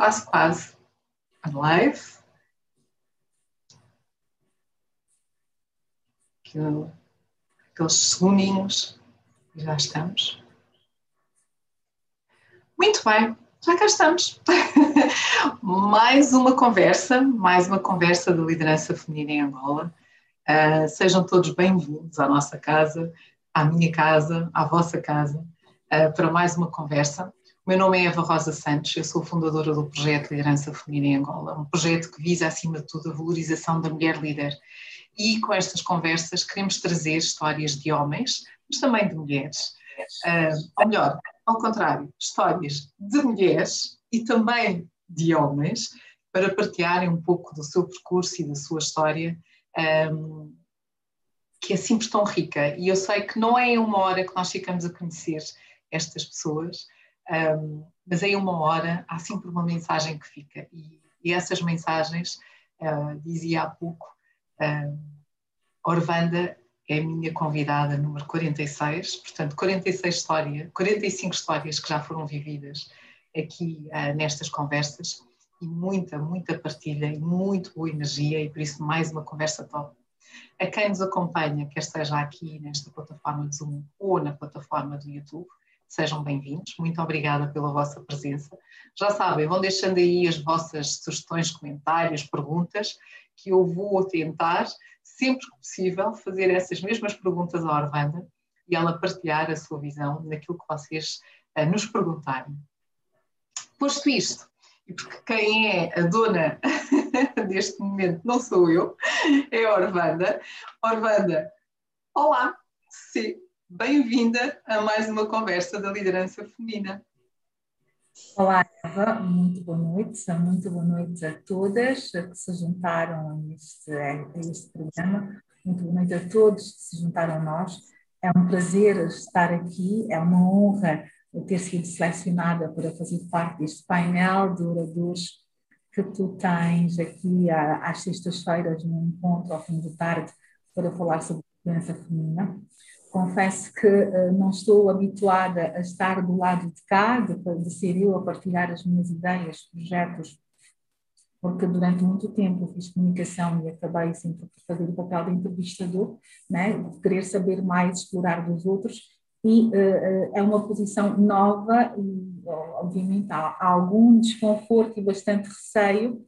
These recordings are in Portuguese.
quase, quase live. Aqueles segundinhos já estamos. Muito bem, já cá estamos. mais uma conversa, mais uma conversa de liderança feminina em Angola. Uh, sejam todos bem-vindos à nossa casa, à minha casa, à vossa casa, uh, para mais uma conversa. O meu nome é Eva Rosa Santos, eu sou fundadora do projeto Liderança Feminina em Angola, um projeto que visa, acima de tudo, a valorização da mulher líder. E com estas conversas queremos trazer histórias de homens, mas também de mulheres. Uh, ou melhor, ao contrário, histórias de mulheres e também de homens, para partilharem um pouco do seu percurso e da sua história, um, que é sempre tão rica. E eu sei que não é em uma hora que nós ficamos a conhecer estas pessoas, um, mas em uma hora há sempre uma mensagem que fica. E, e essas mensagens, uh, dizia há pouco, uh, Orvanda é a minha convidada número 46, portanto 46 histórias, 45 histórias que já foram vividas aqui uh, nestas conversas e muita, muita partilha e muito boa energia e por isso mais uma conversa top. A quem nos acompanha, quer esteja aqui nesta plataforma de Zoom ou na plataforma do YouTube, sejam bem-vindos. Muito obrigada pela vossa presença. Já sabem, vão deixando aí as vossas sugestões, comentários, perguntas, que eu vou tentar, sempre que possível, fazer essas mesmas perguntas à Orvanda e ela partilhar a sua visão naquilo que vocês uh, nos perguntarem. Posto isto, e porque quem é a dona deste momento não sou eu, é a Orvanda. Orvanda, olá, sim Bem-vinda a mais uma conversa da liderança feminina. Olá, Eva, muito boa noite, muito boa noite a todas que se juntaram a este, a este programa, muito boa noite a todos que se juntaram a nós. É um prazer estar aqui, é uma honra ter sido selecionada para fazer parte deste painel de oradores que tu tens aqui às sextas-feiras no encontro ao fim de tarde para falar sobre liderança feminina. Confesso que uh, não estou habituada a estar do lado de cá, de, de, ser eu a partilhar as minhas ideias, projetos, porque durante muito tempo fiz comunicação e acabei sempre por fazer o papel de entrevistador, né, de querer saber mais, explorar dos outros, e uh, é uma posição nova e, obviamente, há, algum desconforto e bastante receio,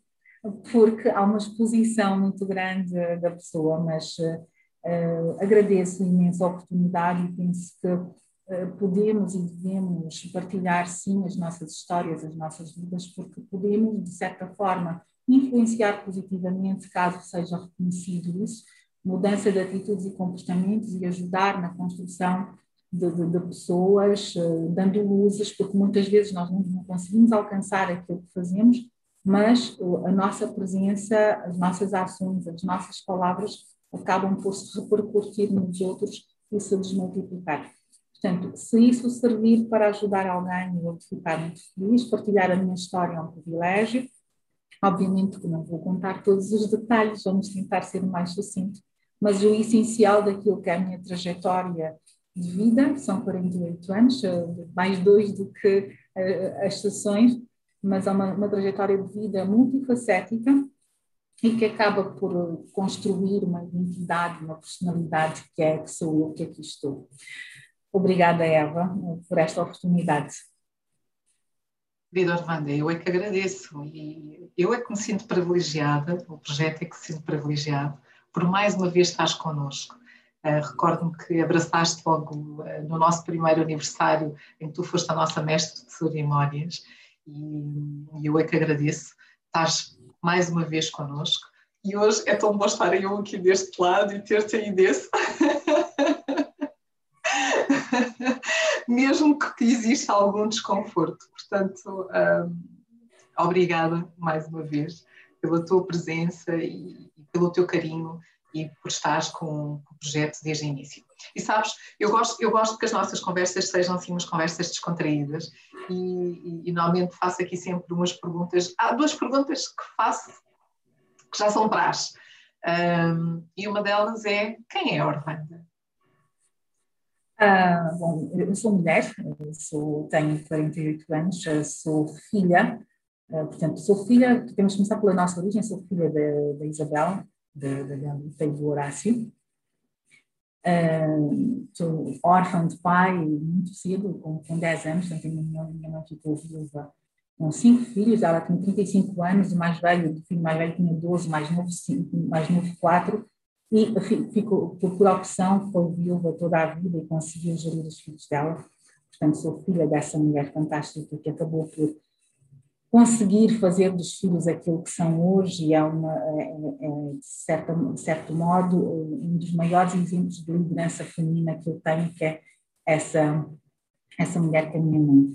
porque há uma exposição muito grande da pessoa, mas uh, Uh, agradeço a imensa oportunidade e penso que uh, podemos e devemos partilhar sim as nossas histórias, as nossas vidas, porque podemos, de certa forma, influenciar positivamente, caso seja reconhecido isso, mudança de atitudes e comportamentos e ajudar na construção de, de, de pessoas, uh, dando luzes, porque muitas vezes nós não, não conseguimos alcançar aquilo que fazemos, mas a nossa presença, as nossas ações, as nossas palavras acabam por se repercutir nos outros e se desmultiplicar. Portanto, se isso servir para ajudar alguém, eu vou ficar muito feliz. Partilhar a minha história é um privilégio. Obviamente que não vou contar todos os detalhes, vamos tentar ser mais sucinto, mas o essencial daquilo que é a minha trajetória de vida, são 48 anos, eh, mais dois do que uh, as sessões, mas é uma, uma trajetória de vida multifacética, e que acaba por construir uma identidade, uma personalidade que é que sou eu que aqui estou. Obrigada, Eva, por esta oportunidade. Vida Orvanda, eu é que agradeço e eu é que me sinto privilegiada, o projeto é que me sinto privilegiado por mais uma vez estás connosco. Uh, Recordo-me que abraçaste logo uh, no nosso primeiro aniversário, em que tu foste a nossa mestre de cerimónias, e, e eu é que agradeço. Estás mais uma vez connosco. E hoje é tão bom estar eu aqui deste lado e ter-te aí desse. Mesmo que exista algum desconforto. Portanto, um, obrigada mais uma vez pela tua presença e, e pelo teu carinho e por estares com, o projeto desde o início. E sabes, eu gosto, eu gosto que as nossas conversas sejam assim umas conversas descontraídas e, e, e normalmente faço aqui sempre umas perguntas. Há duas perguntas que faço que já são praxe. Um, e uma delas é: quem é a Orlando? Ah, bom, eu sou mulher, eu sou, tenho 48 anos, sou filha portanto, sou filha, que começar pela nossa origem, sou filha da, Isabel, da, da e do Horácio. Uh, sou órfã de pai muito cedo, com, com 10 anos, portanto, minha, minha mãe ficou viúva com cinco filhos, ela tinha 35 anos, o mais velho, o filho mais velho tinha 12, mais novo, cinco, mais novo 4, e ficou, por opção, foi viúva toda a vida e conseguiu gerir os filhos dela. Portanto, sou filha dessa mulher fantástica que acabou por conseguir fazer dos filhos aquilo que são hoje é, uma, é, é, de, certa, de certo modo, um dos maiores exemplos de liderança feminina que eu tenho, que é essa, essa mulher que é a minha mãe.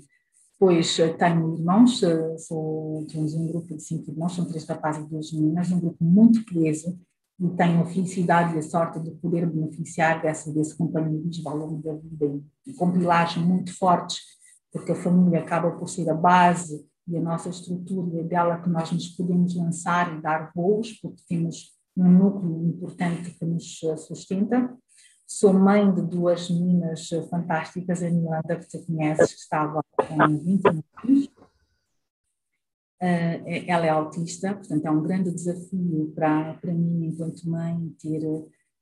Depois eh, tenho irmãos, eh, sou, temos um grupo de cinco irmãos, são três rapazes e duas meninas, um grupo muito coeso e tenho a felicidade e a sorte de poder beneficiar desse, desse companheirismo ao longo da vida com pilares muito fortes, porque a família acaba por ser a base e a nossa estrutura é dela que nós nos podemos lançar e dar voos, porque temos um núcleo importante que nos eh, sustenta. Sou mãe de duas meninas fantásticas, a Miranda, que tu conheces, que estava com 20 anos. Uh, ela é autista, portanto é um grande desafio para, para mim, enquanto mãe, ter,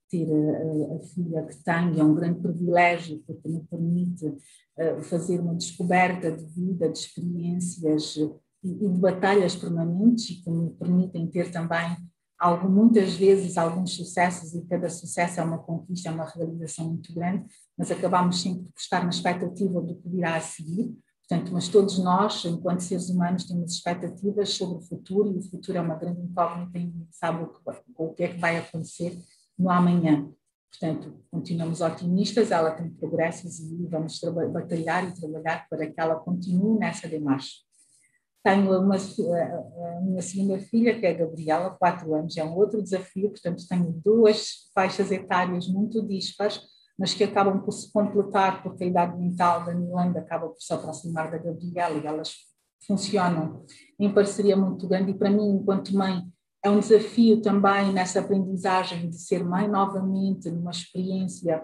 ter a, a filha que tenho, é um grande privilégio, porque me permite uh, fazer uma descoberta de vida, de experiências e, e de batalhas permanentes e que me permitem ter também algo, muitas vezes alguns sucessos, e cada sucesso é uma conquista, é uma realização muito grande, mas acabamos sempre por estar na expectativa do que virá a seguir. Portanto, mas todos nós, enquanto seres humanos, temos expectativas sobre o futuro e o futuro é uma grande incógnita e sabe o que, o que é que vai acontecer no amanhã. Portanto, continuamos otimistas, ela tem progressos e vamos batalhar e trabalhar para que ela continue nessa demarcha. Tenho uma, a minha segunda filha, que é a Gabriela, quatro anos, é um outro desafio, portanto tenho duas faixas etárias muito dispares, mas que acabam por se completar, porque a idade mental da Milanda acaba por se aproximar da Gabriela e elas funcionam em parceria muito grande e para mim, enquanto mãe, é um desafio também nessa aprendizagem de ser mãe novamente, numa experiência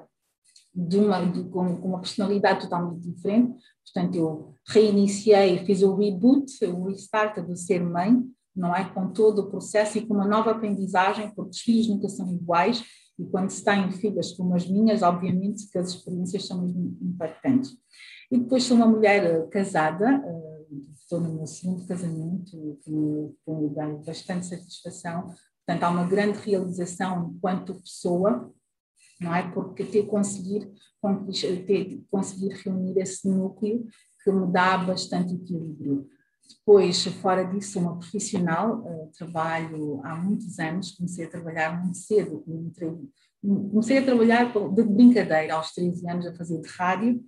de uma, de, com, com, uma personalidade totalmente diferente. Portanto, eu reiniciei, fiz o reboot, o restart do ser mãe, não é? Com todo o processo e com uma nova aprendizagem, porque os filhos nunca são iguais e quando se têm filhas como as minhas, obviamente que as experiências são muito impactantes. E depois sou uma mulher eh, casada, eh, estou no meu segundo casamento, que me dá bastante satisfação. Portanto, há uma grande realização enquanto pessoa, não é? Porque ter conseguir, ter, conseguir reunir esse núcleo que me dá bastante equilíbrio. Depois, fora disso, sou uma profissional, uh, trabalho há muitos anos, comecei a trabalhar muito cedo, comecei a trabalhar de brincadeira aos 13 anos a fazer de rádio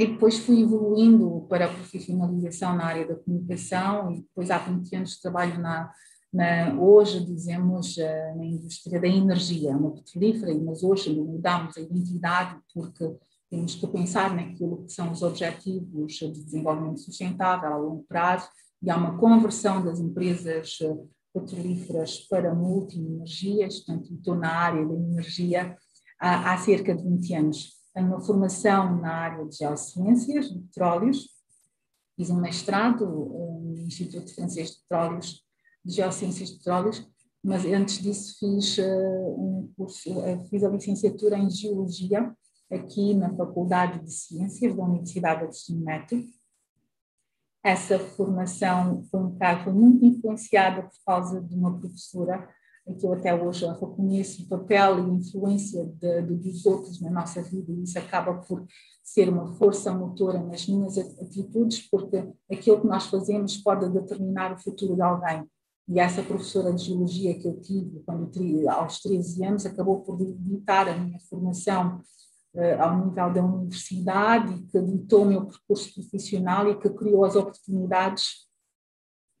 e depois fui evoluindo para a profissionalização na área da comunicação e depois há 20 anos trabalho na, na, hoje dizemos uh, na indústria da energia, na petrolífera, mas hoje mudamos a identidade porque temos que pensar naquilo que são os objetivos de desenvolvimento sustentável a longo prazo e há uma conversão das empresas eh, petrolíferas para multi-energias, portanto estou na área da energia há, há cerca de 20 anos. Tenho uma formação na área de geociências, de petróleos, fiz um mestrado eh, no Instituto Francês de Petróleos de Geociências de Petróleos, mas antes disso fiz uh, um curso, uh, fiz a licenciatura em Geologia aqui na Faculdade de Ciências da Universidade de Agostinho Neto. Essa formação foi, um foi muito influenciada por causa de uma professora que eu até hoje reconheço o papel e a influência de, de, dos outros na nossa vida e isso acaba por ser uma força motora nas minhas atitudes, porque aquilo que nós fazemos pode determinar o futuro de alguém. E essa professora de geologia que eu tive quando aos 13 anos acabou por ditar a minha formação uh, ao nível da universidade, que ditou o meu percurso profissional e que criou as oportunidades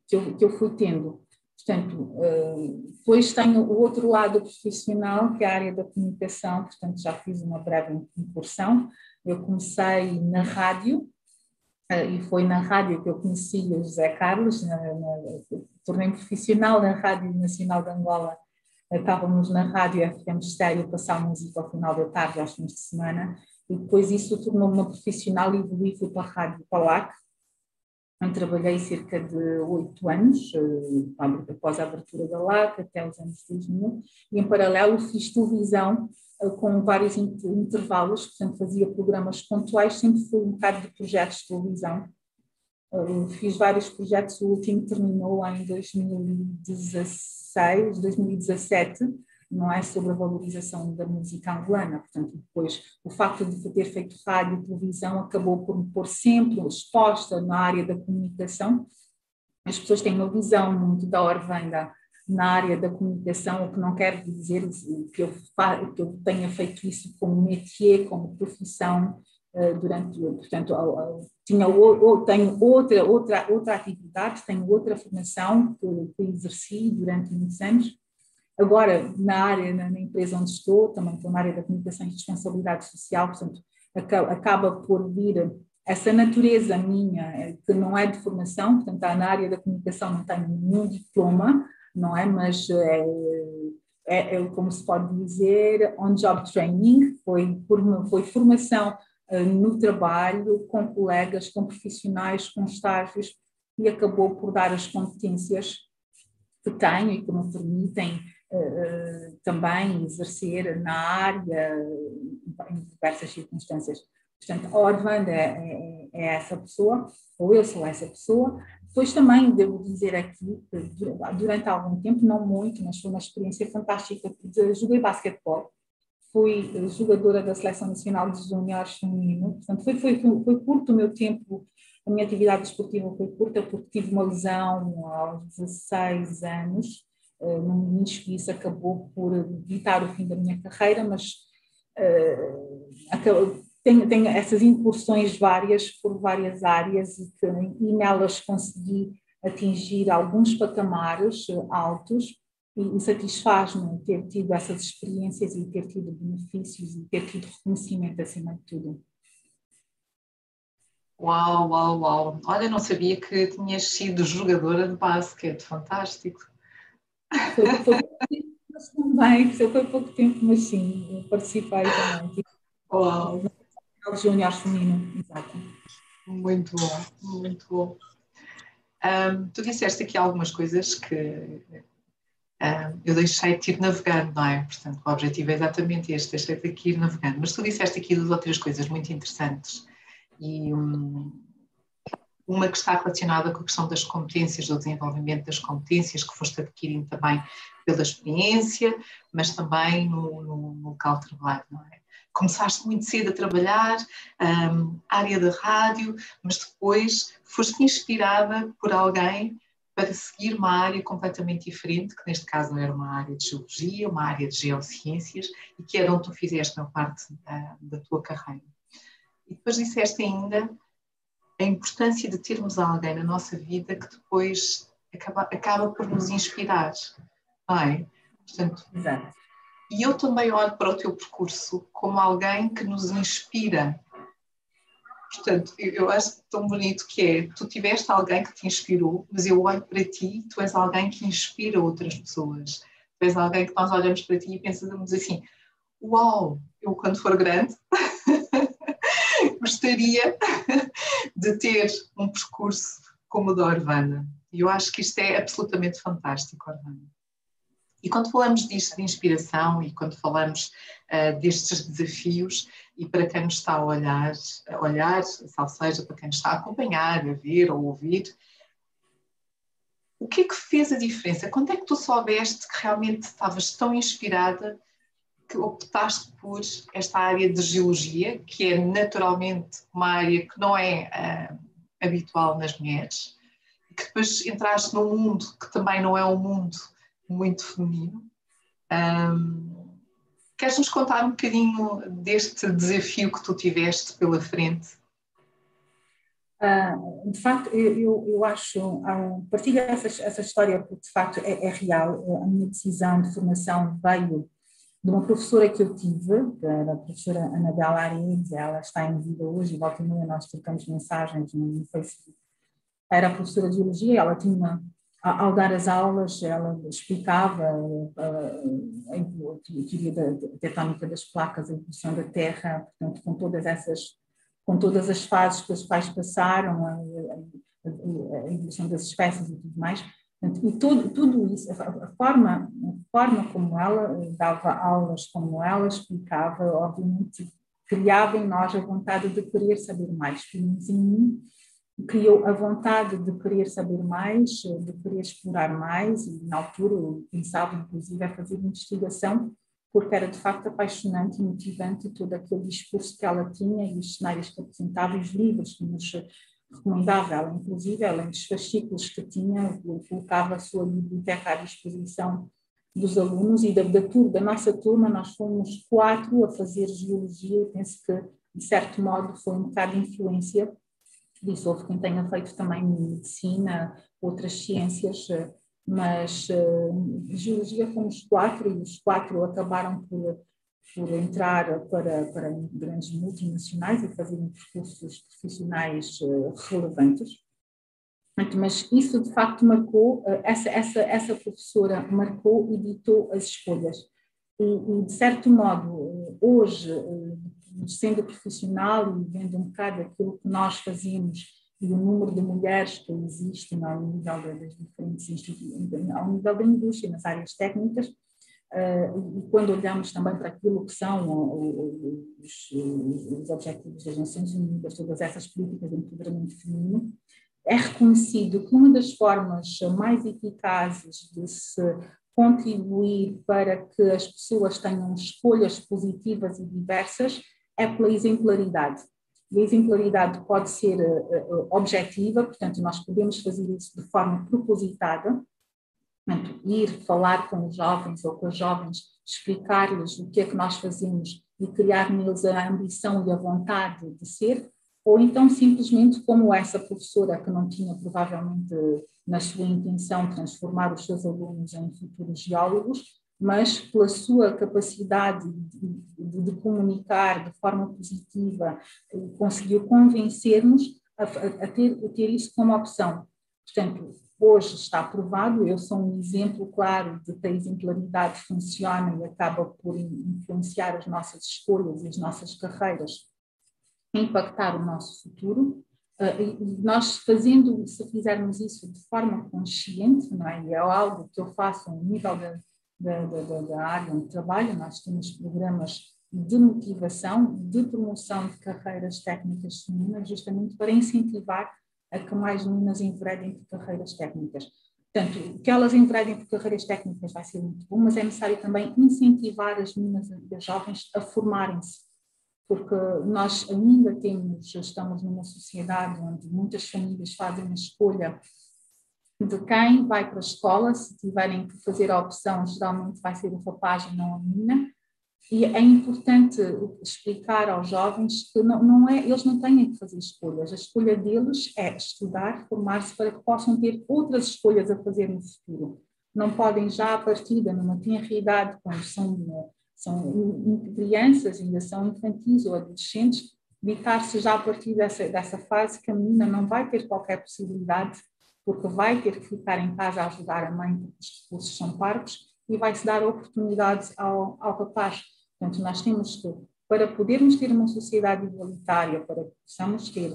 que eu, que eu fui tendo. Portanto, uh, depois tenho o outro lado profissional, que é a área da comunicação, portanto já fiz uma breve incursão. Eu comecei na rádio, uh, e foi na rádio que eu conheci o José Carlos, na, na, tornei profissional na Rádio Nacional de Angola. Estávamos na Rádio FM Estéreo a passar música ao final da tarde, aos fins de semana, e depois isso tornou-me uma profissional e evolui fui para a Rádio Palac, onde trabalhei cerca de oito anos, eh, após a abertura da LAC, até os anos 2000, e em paralelo fiz televisão eh, com vários intervalos, portanto fazia programas pontuais, sempre fui um bocado de projetos de televisão. Eh, fiz vários projetos, o último terminou em 2016, 2017, não é sobre a valorização da música angolana. Portanto, depois o facto de ter feito rádio e televisão acabou por me pôr sempre exposta na área da comunicação. As pessoas têm uma visão muito da Orvanda na área da comunicação, o que não quer dizer que eu, que eu tenha feito isso como métier, como profissão, eh, durante, portanto, tinha, tenho outra, outra, outra atividade, tenho outra formação que, que exerci durante muitos anos, Agora, na área, na, na, empresa onde estou, também estou na área da comunicação e responsabilidade social, portanto, acaba, por vir essa natureza minha, eh, que não é de formação, portanto, na área da comunicação, não tenho nenhum diploma, não é? Mas é, é, é como se pode dizer, on-job training, foi, foi formação uh, no trabalho, com colegas, com profissionais, com estágios, e acabou por dar as competências que tenho e que me permitem uh, também exercer na área em diversas circunstâncias. Portanto, a Orvanda é, é, é, essa pessoa, ou eu sou essa pessoa. Depois também devo dizer aqui, durante algum tempo, não muito, mas foi uma experiência fantástica, joguei basquetebol, fui jogadora da Seleção Nacional de Júniores Feminino, portanto foi, foi, foi curto o meu tempo, a minha atividade esportiva foi curta porque tive uma lesão aos 16 anos, uh, no menisco, e isso acabou por evitar o fim da minha carreira, mas uh, acabou, tenho, tenho, essas incursões várias por várias áreas e, que, e nelas consegui atingir alguns patamares altos e, e satisfaz-me ter tido essas experiências e ter tido benefícios e ter tido reconhecimento acima de tudo. Uau, uau, uau. Olha, não sabia que tinhas sido jogadora de basquete, fantástico. Foi, foi, também, foi pouco tempo, mas sim, participei também. Uau. Júnior feminino, exato. Muito bom, muito bom. Um, tu disseste aqui algumas coisas que um, eu deixei-te ir navegando, não é? Portanto, o objetivo é exatamente este, deixei-te aqui ir navegando. Mas tu disseste aqui duas outras coisas muito interessantes e um, uma que está relacionada com a questão das competências, do desenvolvimento das competências que foste adquirindo também pela experiência, mas também no, no, no local de trabalho, não é? Começaste muito cedo a trabalhar, um, área da rádio, mas depois foste inspirada por alguém para seguir uma área completamente diferente, que neste caso não era uma área de geologia, uma área de geociências, e que era onde tu fizeste uma parte da, da tua carreira. E depois disseste ainda a importância de termos alguém na nossa vida que depois acaba, acaba por nos inspirar, não é? Portanto, Exato. E eu também olho para o teu percurso como alguém que nos inspira. Portanto, eu acho tão bonito que é, tu tiveste alguém que te inspirou, mas eu olho para ti, tu és alguém que inspira outras pessoas. Tu és alguém que nós olhamos para ti e pensamos assim, uau, eu quando for grande gostaria de ter um percurso como o da Orvana. E eu acho que isto é absolutamente fantástico, Orvana. E quando falamos disto de inspiração e quando falamos uh, destes desafios, e para quem nos está a olhar, a olhar, ou seja, para quem nos está a acompanhar, a ver ou ouvir, o que é que fez a diferença? Quando é que tu soubeste que realmente estavas tão inspirada que optaste por esta área de geologia, que é naturalmente uma área que não é uh, habitual nas mulheres, que depois entraste num mundo que também não é um mundo muito feminino. Um, queres nos contar um bocadinho deste desafio que tu tiveste pela frente? Uh, de facto, eu, eu acho, uh, partilho essa, essa história porque de facto é, é, real. A minha decisão de formação veio de uma professora que eu tive, que era a professora Anabela Arides, ela está em vida hoje, volta e meia nós trocamos mensagens no Facebook. Era a professora de Geologia, ela tinha ao dar as aulas, ela explicava a teoria da tectónica das placas, a evolução da Terra, portanto, com todas essas, com todas as fases pelas quais passaram, a evolução das espécies e tudo mais. E tudo, tudo isso, a forma, a forma como ela dava aulas, como ela explicava, obviamente criava em nós a vontade de querer saber mais. Criou a vontade de querer saber mais, de querer explorar mais, e na altura eu pensava, inclusive, a fazer investigação, porque era de facto apaixonante e motivante todo aquele discurso que ela tinha e os cenários que apresentava e os livros que nos recomendava. Ela, inclusive, além dos fascículos que tinha, colocava a sua biblioteca à disposição dos alunos e da, da, turma, da nossa turma, nós fomos quatro a fazer geologia, penso que, de certo modo, foi um bocado de influência disso. Houve quem tenha feito também medicina, outras ciências, mas uh, geologia fomos quatro e os quatro acabaram por, por entrar para, para grandes multinacionais e fazerem percursos profissionais uh, relevantes. Mas isso de facto marcou, uh, essa, essa, essa professora marcou e ditou as escolhas. E, e de certo modo, hoje, sendo profissional e vendo um bocado aquilo que nós fazemos e o número de mulheres que existem ao nível das diferentes instituições, ao nível da indústria, nas áreas técnicas, e quando olhamos também para aquilo que são os, os objetivos das Nações Unidas, todas essas políticas de empoderamento feminino, é reconhecido que uma das formas mais eficazes de se contribuir para que as pessoas tenham escolhas positivas e diversas é pela exemplaridade. E a exemplaridade pode ser uh, objetiva, portanto, nós podemos fazer isso de forma propositada, portanto, ir falar com os jovens ou com as jovens, explicar-lhes o que é que nós fazemos e criar neles a ambição e a vontade de ser, ou então simplesmente como essa professora que não tinha provavelmente na sua intenção transformar os seus alunos em futuros geólogos, mas pela sua capacidade de, de, de comunicar de forma positiva, conseguiu convencer-nos a, a, ter, a ter isso como opção. Portanto, hoje está provado, eu sou um exemplo claro de que a exemplaridade funciona e acaba por influenciar as nossas escolhas e as nossas carreiras, impactar o nosso futuro. Uh, nós fazendo, se fizermos isso de forma consciente, não é? E é algo que eu faço a nível da, da, da, da área onde trabalho, nós temos programas de motivação, de promoção de carreiras técnicas femininas, justamente para incentivar a que mais meninas enveredem por carreiras técnicas. Portanto, que elas enveredem por carreiras técnicas vai ser muito bom, mas é necessário também incentivar as meninas e as jovens a formarem-se, porque nós ainda temos, estamos numa sociedade onde muitas famílias fazem a escolha de quem vai para a escola, se tiverem que fazer a opção, geralmente vai ser o rapaz e não a menina, e é importante explicar aos jovens que não, não é, eles não têm que fazer escolhas, a escolha deles é estudar, formar-se para que possam ter outras escolhas a fazer no futuro. Não podem já a partida, numa tenra idade, quando são, são crianças, ainda são infantis ou adolescentes, evitar-se já a partir dessa, dessa fase que a menina não vai ter qualquer possibilidade porque vai ter que ficar em casa a ajudar a mãe, porque os recursos são parcos, e vai-se dar oportunidades ao, ao rapaz. Portanto, nós temos que, para podermos ter uma sociedade igualitária, para que possamos ter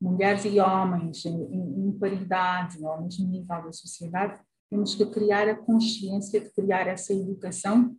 mulheres e homens em, em, em paridade, ao mesmo nível da sociedade, temos que criar a consciência de criar essa educação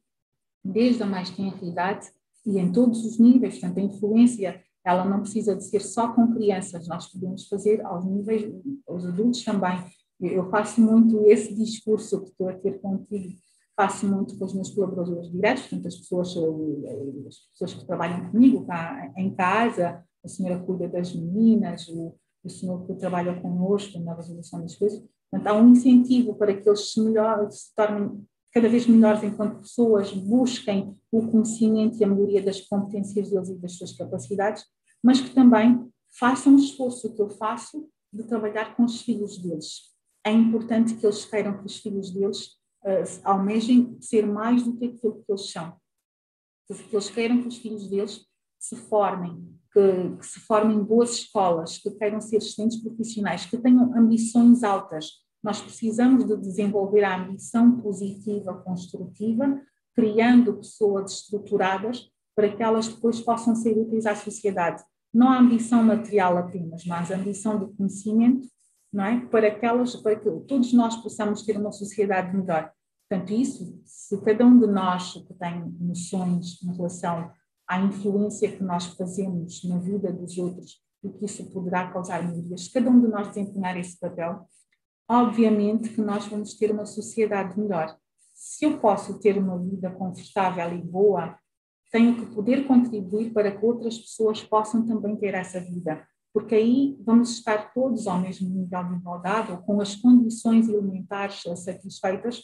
desde a mais tenra idade e em todos os níveis, portanto, a influência ela não precisa de ser só com crianças, nós podemos fazer aos níveis, os adultos também. Eu faço muito esse discurso que estou a ter contigo, faço muito com os meus colaboradores diretos, portanto, as pessoas, eh, as pessoas que trabalham comigo cá em casa, a senhora cuida das meninas, o, o senhor que trabalha conosco na resolução das coisas. Portanto, há um incentivo para que eles se, melhor, se tornem cada vez melhores enquanto pessoas, busquem o conhecimento e a melhoria das competências deles e das suas capacidades, mas que também façam o esforço que eu faço de trabalhar com os filhos deles. É importante que eles queiram que os filhos deles uh, almejem ser mais do que aquilo que eles são. Que eles queiram que os filhos deles se formem, que, que se formem em boas escolas, que queiram ser assistentes profissionais, que tenham ambições altas, nós precisamos de desenvolver a ambição positiva, construtiva, criando pessoas estruturadas para que elas depois possam ser úteis à sociedade. Não a ambição material apenas, mas a ambição de conhecimento não é? Para, aquelas, para que todos nós possamos ter uma sociedade melhor. Portanto, isso, se cada um de nós que tem noções em relação à influência que nós fazemos na vida dos outros e que isso poderá causar melhorias, cada um de nós desempenhar esse papel, obviamente que nós vamos ter uma sociedade melhor. Se eu posso ter uma vida confortável e boa, tenho que poder contribuir para que outras pessoas possam também ter essa vida, porque aí vamos estar todos ao mesmo nível de igualdade ou com as condições elementares satisfeitas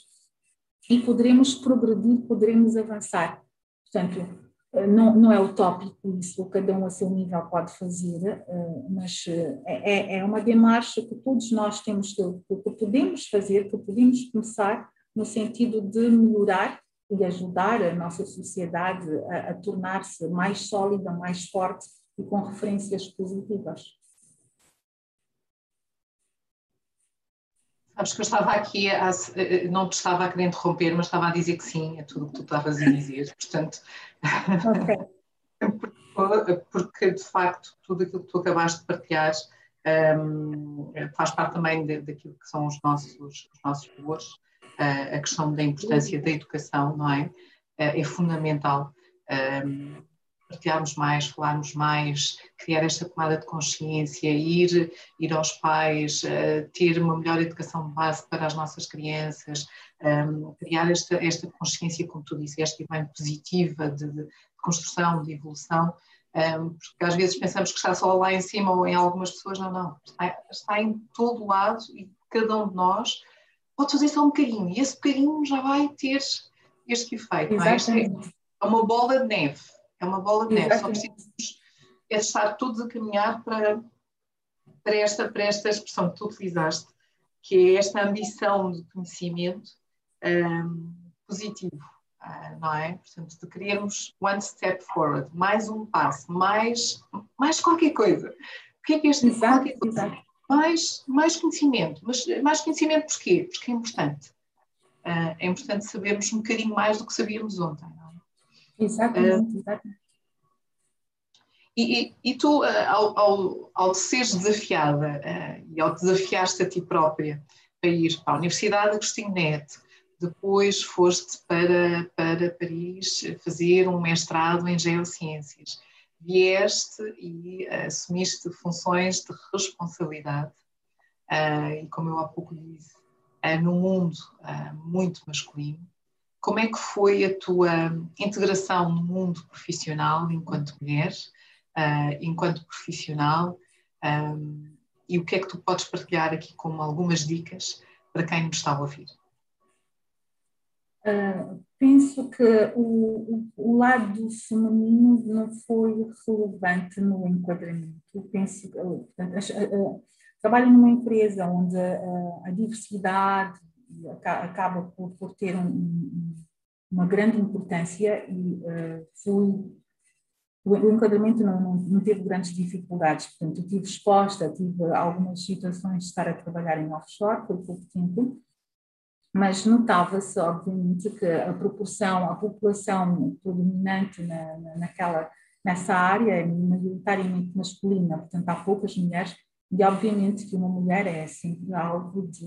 e poderemos progredir, poderemos avançar. Portanto, não, não é utópico isso, cada um a seu nível pode fazer, eh, mas eh, é, é uma demarcha que todos nós temos que, que podemos fazer, que podemos começar no sentido de melhorar e ajudar a nossa sociedade a, a tornar-se mais sólida, mais forte e com referências positivas. Sabes que eu estava aqui, a, eh, não te estava a querer interromper, mas estava a dizer que sim a tudo o que tu estavas a dizer, portanto. Porque, de facto, tudo aquilo que tu acabaste de partilhar um, faz parte também daquilo que são os nossos, os nossos valores a questão da importância da educação, não é? É fundamental um, partilharmos mais, falarmos mais, criar esta tomada de consciência, ir, ir aos pais, uh, ter uma melhor educação de base para as nossas crianças, um, criar esta, esta consciência, como tu disseste, bem positiva de, de construção, de evolução, um, porque às vezes pensamos que está só lá em cima ou em algumas pessoas, não, não, está, está em todo lado e cada um de nós pode fazer só um bocadinho, e esse bocadinho já vai ter este efeito. É? é? é? uma bola de neve, é uma bola de neve, só precisamos é estar todos a caminhar para, para, esta, para esta expressão que tu utilizaste, que é esta ambição de conhecimento um, positivo, uh, não é? Portanto, de querermos one step forward, mais um passo, mais, mais qualquer coisa. O que é que é este exato, qualquer coisa? Exato mais, mais conhecimento. Mas mais conhecimento porquê? Porque é importante. Uh, é importante sabermos um bocadinho mais do que sabíamos ontem. Não é? Exatamente, uh, exatamente. E, e, e, tu, uh, ao, ao, ao seres desafiada e ao desafiar-te a ti própria para ir para a Universidade Agostinho Neto, depois foste para, para Paris fazer um mestrado em Geociências vieste e uh, assumiste funções de responsabilidade, e como eu há pouco disse, uh, no mundo muito masculino. Como é que foi a tua integração no mundo profissional enquanto mulher, enquanto profissional, um, e o que é que tu podes partilhar aqui como algumas dicas para quem nos está a ouvir? Uh, penso que o, o, lado feminino não foi relevante no enquadramento. Penso que, portanto, uh, trabalho numa empresa onde a diversidade acaba por, por ter um, uma grande importância e uh, fui o enquadramento não, não, não, teve grandes dificuldades, portanto, eu tive exposta, tive algumas situações de estar a trabalhar em offshore por pouco tempo, mas notava-se, obviamente, que a proporção, a população predominante na, na, naquela, nessa área é maioritariamente masculina, portanto, há poucas mulheres, e obviamente que uma mulher é sempre alvo de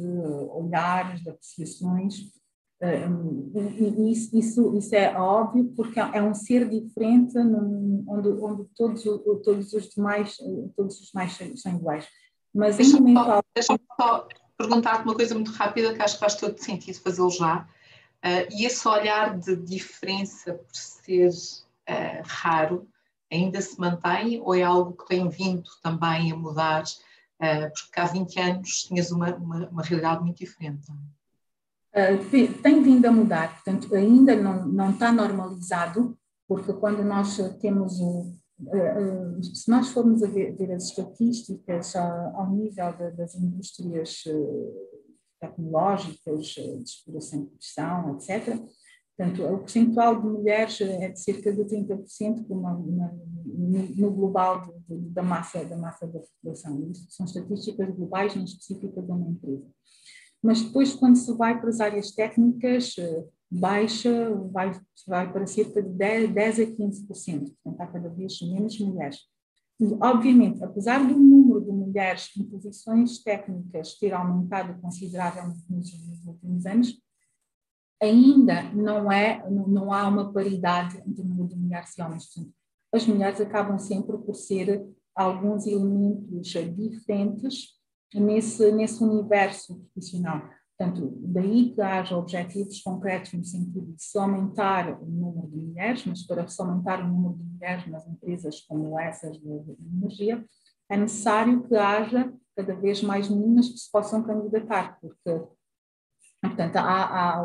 olhares, de apreciações, e isso, isso, isso é óbvio porque é um ser diferente onde, onde todos, todos os demais todos os demais são iguais. Mas deixa-me só, deixa só perguntar-te uma coisa muito rápida que acho que faz todo sentido fazê-lo já. Uh, e esse olhar de diferença por ser uh, raro ainda se mantém ou é algo que tem vindo também a mudar? Uh, porque há 20 anos tinhas uma, uma, uma realidade muito diferente. tem vindo a mudar, portanto, ainda não, não está normalizado, porque quando nós temos o, eh, eh, se nós formos ver, ver as estatísticas ao nível das indústrias eh, tecnológicas, de exploração e produção, etc., portanto, o percentual de mulheres é de cerca de 30% uma, uma, no global de, de, da, massa, da massa da população. Isto são estatísticas globais, não específicas de uma empresa. Mas depois, quando se vai para as áreas técnicas, baixa, vai, vai para cerca de 10, 10 a 15%, portanto há cada vez menos mulheres. obviamente, apesar do número de mulheres em posições técnicas ter aumentado consideravelmente nos últimos anos, ainda não, é, não há uma paridade entre de mulheres e homens. As mulheres acabam sempre por ser alguns elementos diferentes nesse, nesse universo profissional. Portanto, daí que haja objetivos concretos no sentido de se aumentar o número de mulheres, mas para se aumentar o número de mulheres nas empresas como essas de, de energia, é necessário que haja cada vez mais meninas que se possam candidatar, porque, portanto, há, há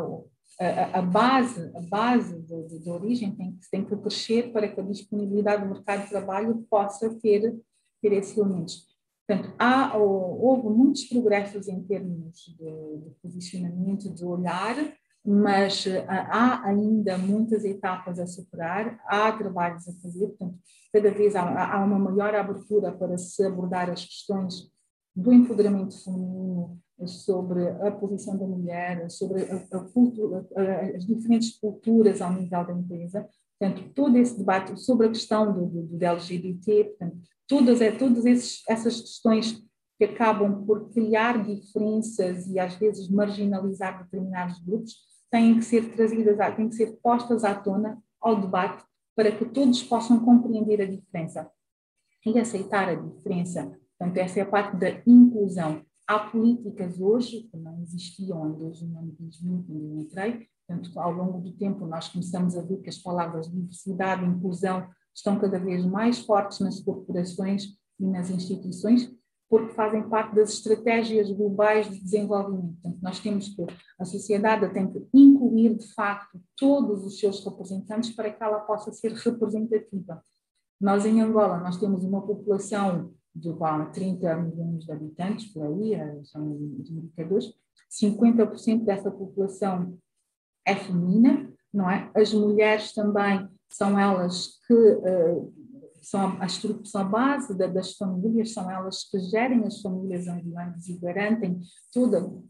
a, base, a base de, de, origem tem, tem que crescer para que a disponibilidade do mercado de trabalho possa ter, ter esses elementos. Portanto, há, houve muitos progressos em termos de, de posicionamento, de olhar, mas eh, há ainda muitas etapas a superar, há trabalhos a fazer, portanto, cada vez há, há uma maior abertura para se abordar as questões do empoderamento feminino, sobre a posição da mulher, sobre a, a cultura, as diferentes culturas ao nível da empresa. Portanto, todo esse debate sobre a questão do, do, do LGBT, portanto, todas, é, todas esses, essas questões que acabam por criar diferenças e às vezes marginalizar determinados grupos, têm que ser trazidas, têm que ser postas à tona ao debate para que todos possam compreender a diferença e aceitar a diferença. Portanto, essa é a parte da inclusão. Há políticas hoje que não existiam em 2020, quando eu entrei, portanto, ao longo do tempo nós começamos a ver que as palavras diversidade e inclusão estão cada vez mais fortes nas corporações e nas instituições, porque fazem parte das estratégias globais de desenvolvimento. Portanto, nós temos que, a sociedade tem que incluir, de facto, todos os seus representantes para que ela possa ser representativa. Nós, em Angola, nós temos uma população de quase 30 milhões de habitantes, por aí, eh, são os indicadores, 50% dessa população é feminina, não é? As mulheres também são elas que uh, são a estrutura, a base da, das famílias, são elas que gerem as famílias ambulantes e garantem tudo,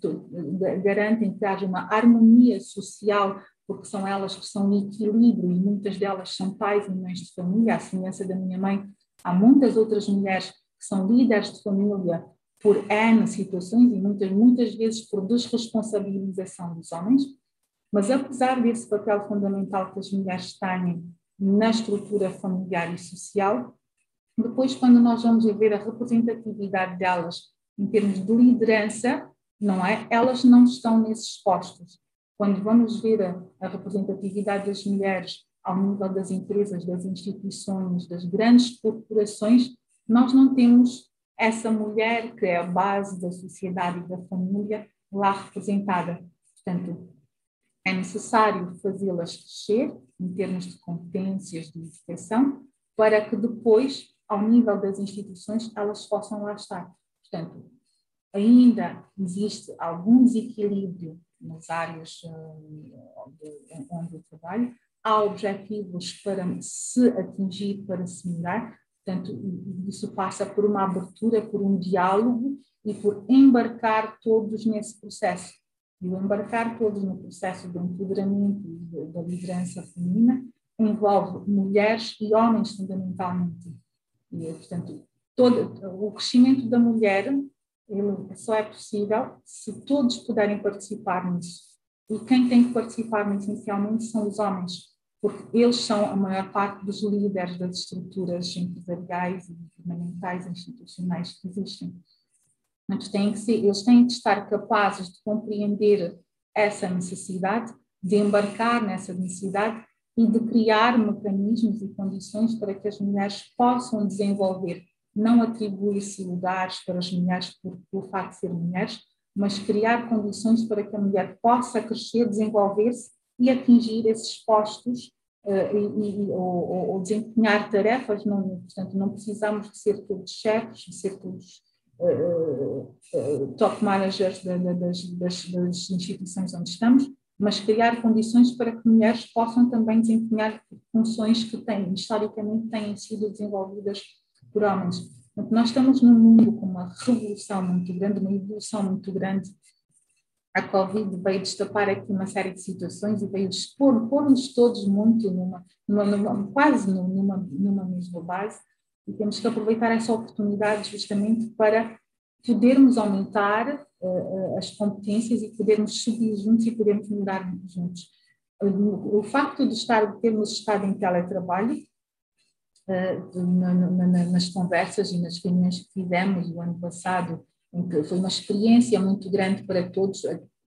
garantem que haja uma harmonia social, porque são elas que são em equilíbrio e muitas delas são pais e mães de família, à semelhança da minha mãe. Há muitas outras mulheres que são líderes de família por N situações e muitas, muitas vezes por desresponsabilização dos homens, mas apesar desse papel fundamental que as mulheres têm na estrutura familiar e social, depois quando nós vamos ver a representatividade delas em termos de liderança, não é? Elas não estão nesses postos. Quando vamos ver a, a representatividade das mulheres ao nível das empresas, das instituições, das grandes corporações, nós não temos essa mulher que é a base da sociedade e da família lá representada. Portanto, é necessário fazê-las crescer em termos de competências, de educação, para que depois, ao nível das instituições, elas possam lá estar. Portanto, ainda existe algum desequilíbrio nas áreas uh, onde eu trabalho, há objetivos para se atingir, para se melhorar, portanto, isso passa por uma abertura, por um diálogo e por embarcar todos nesse processo e o embarcar todos no processo de empoderamento da liderança feminina envolve mulheres e homens fundamentalmente. E, portanto, todo, o crescimento da mulher ele só é possível se todos puderem participar nisso. E quem tem que participar essencialmente são os homens, porque eles são a maior parte dos líderes das estruturas empresariais e governamentais institucionais que existem. Mas têm que ser, eles têm estar capazes de compreender essa necessidade, de embarcar nessa necessidade e de criar mecanismos e condições para que as mulheres possam desenvolver, não atribuir-se lugares para as mulheres por, por facto de serem mulheres, mas criar condições para que a mulher possa crescer, desenvolver-se e atingir esses postos e, e, ou, ou, desempenhar tarefas. Não, portanto, não precisamos de ser todos chefes, de ser todos uh, top managers das, das, das instituições onde estamos, mas criar condições para que mulheres possam também desempenhar funções que têm, historicamente têm sido desenvolvidas por homens. Então, nós estamos num mundo com uma revolução muito grande, uma evolução muito grande. A Covid veio destapar aqui uma série de situações e veio expor, pôr-nos todos muito numa, numa, numa quase numa, numa mesma base, e temos que aproveitar essa oportunidade justamente para podermos aumentar uh, as competências e podermos subir juntos e podermos melhorar juntos. O, facto de estar, termos estado em teletrabalho, uh, na, na, nas conversas e nas reuniões que tivemos o ano passado, foi uma experiência muito grande para todos,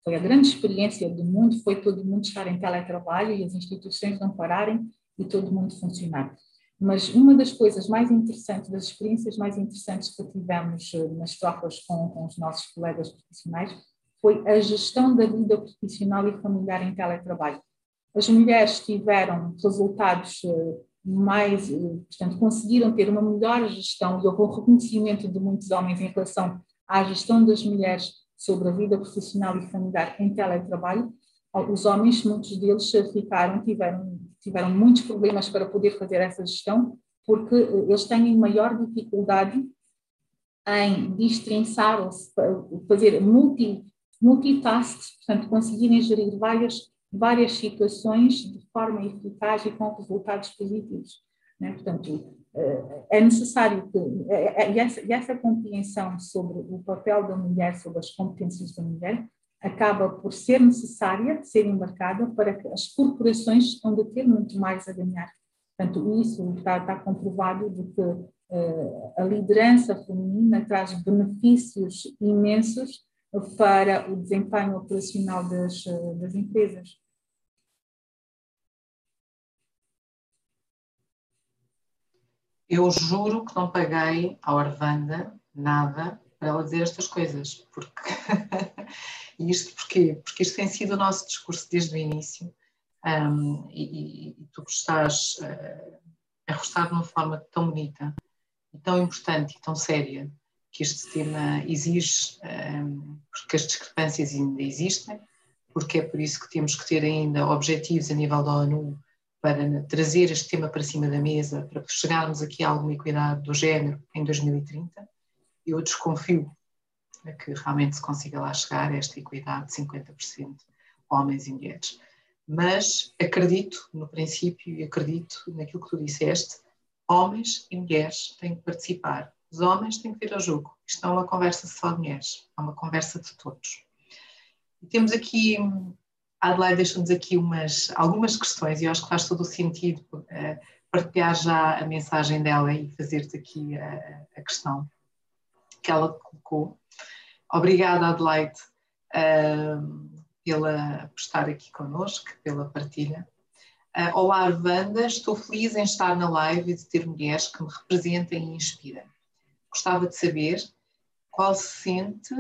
foi a grande experiência do mundo, foi todo mundo estar em teletrabalho e as instituições não pararem e todo mundo funcionar. Mas uma das coisas mais interessantes, das experiências mais interessantes que tivemos eh, nas trocas com, com os nossos colegas profissionais, foi a gestão da vida profissional e familiar em teletrabalho. As mulheres tiveram resultados eh, mais, eh, portanto, conseguiram ter uma melhor gestão e houve um reconhecimento de muitos homens em relação à gestão das mulheres sobre a vida profissional e familiar em teletrabalho, os homens, muitos deles ficaram, tiveram, tiveram muitos problemas para poder fazer essa gestão, porque eh, eles têm maior dificuldade em destrinçar ou fazer multi, multitasks, portanto, conseguirem gerir várias, várias situações de forma eficaz e com resultados positivos. Né? Portanto, é necessário que, é, é, e essa, e essa compreensão sobre o papel da mulher, sobre as competências da mulher, acaba por ser necessária, ser embarcada para que as corporações de ter muito mais a ganhar. Portanto, isso está, está comprovado de que uh, a liderança feminina traz benefícios imensos para o desempenho operacional das, das empresas. Eu juro que não paguei à Orvanda nada para ela dizer estas coisas, porque isto porquê? Porque isto tem sido o nosso discurso desde o início um, e, e, tu estás uh, a rostar de uma forma tão bonita e tão importante e tão séria que este tema exige, um, porque as discrepâncias ainda existem, porque é por isso que temos que ter ainda objetivos a nível da ONU para trazer este tema para cima da mesa, para chegarmos aqui a alguma equidade do género em 2030. Eu desconfio que realmente se consiga lá chegar a esta equidade de 50% homens e mulheres. Mas acredito no princípio e acredito naquilo que tu disseste, homens e mulheres têm que participar. Os homens têm que vir ao jogo. Isto não é uma conversa só de mulheres, é uma conversa de todos. E temos aqui Adelaide deixou-nos aqui umas, algumas questões e eu acho que faz todo o sentido uh, partilhar já a mensagem dela e fazer-te aqui a, a, questão que ela colocou. Obrigada, Adelaide, uh, pela, por estar aqui connosco, pela partilha. Uh, Olá, Arvanda, estou feliz em estar na live e de ter mulheres que me representem e inspiram. Gostava de saber qual se sente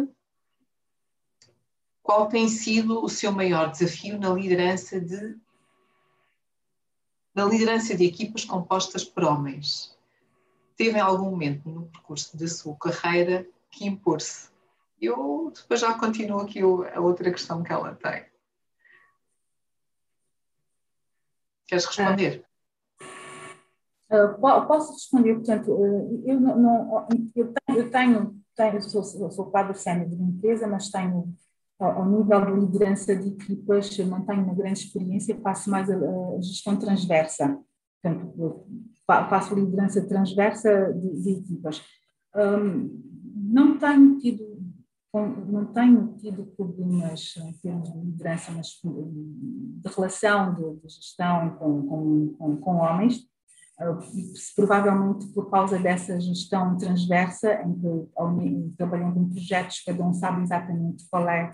qual tem sido o seu maior desafio na liderança de na liderança de equipas compostas por homens? Teve algum momento no percurso da sua carreira que impor-se? Eu depois já continuo aqui a outra questão que ela tem. Queres responder? Uh, posso responder, portanto, uh, eu, não, eu tenho, eu tenho, tenho sou, sou quadro sénior de empresa, mas tenho ao nível de liderança de equipas, eu não tenho uma grande experiência, faço mais a, a gestão transversa. Portanto, faço liderança transversa de, de equipas. Um, não tenho tido não tenho tido problemas em termos de liderança, mas de relação de, de gestão com, com, com, com homens, provavelmente por causa dessa gestão transversa, em que, trabalhando em projetos, cada um sabe exatamente qual é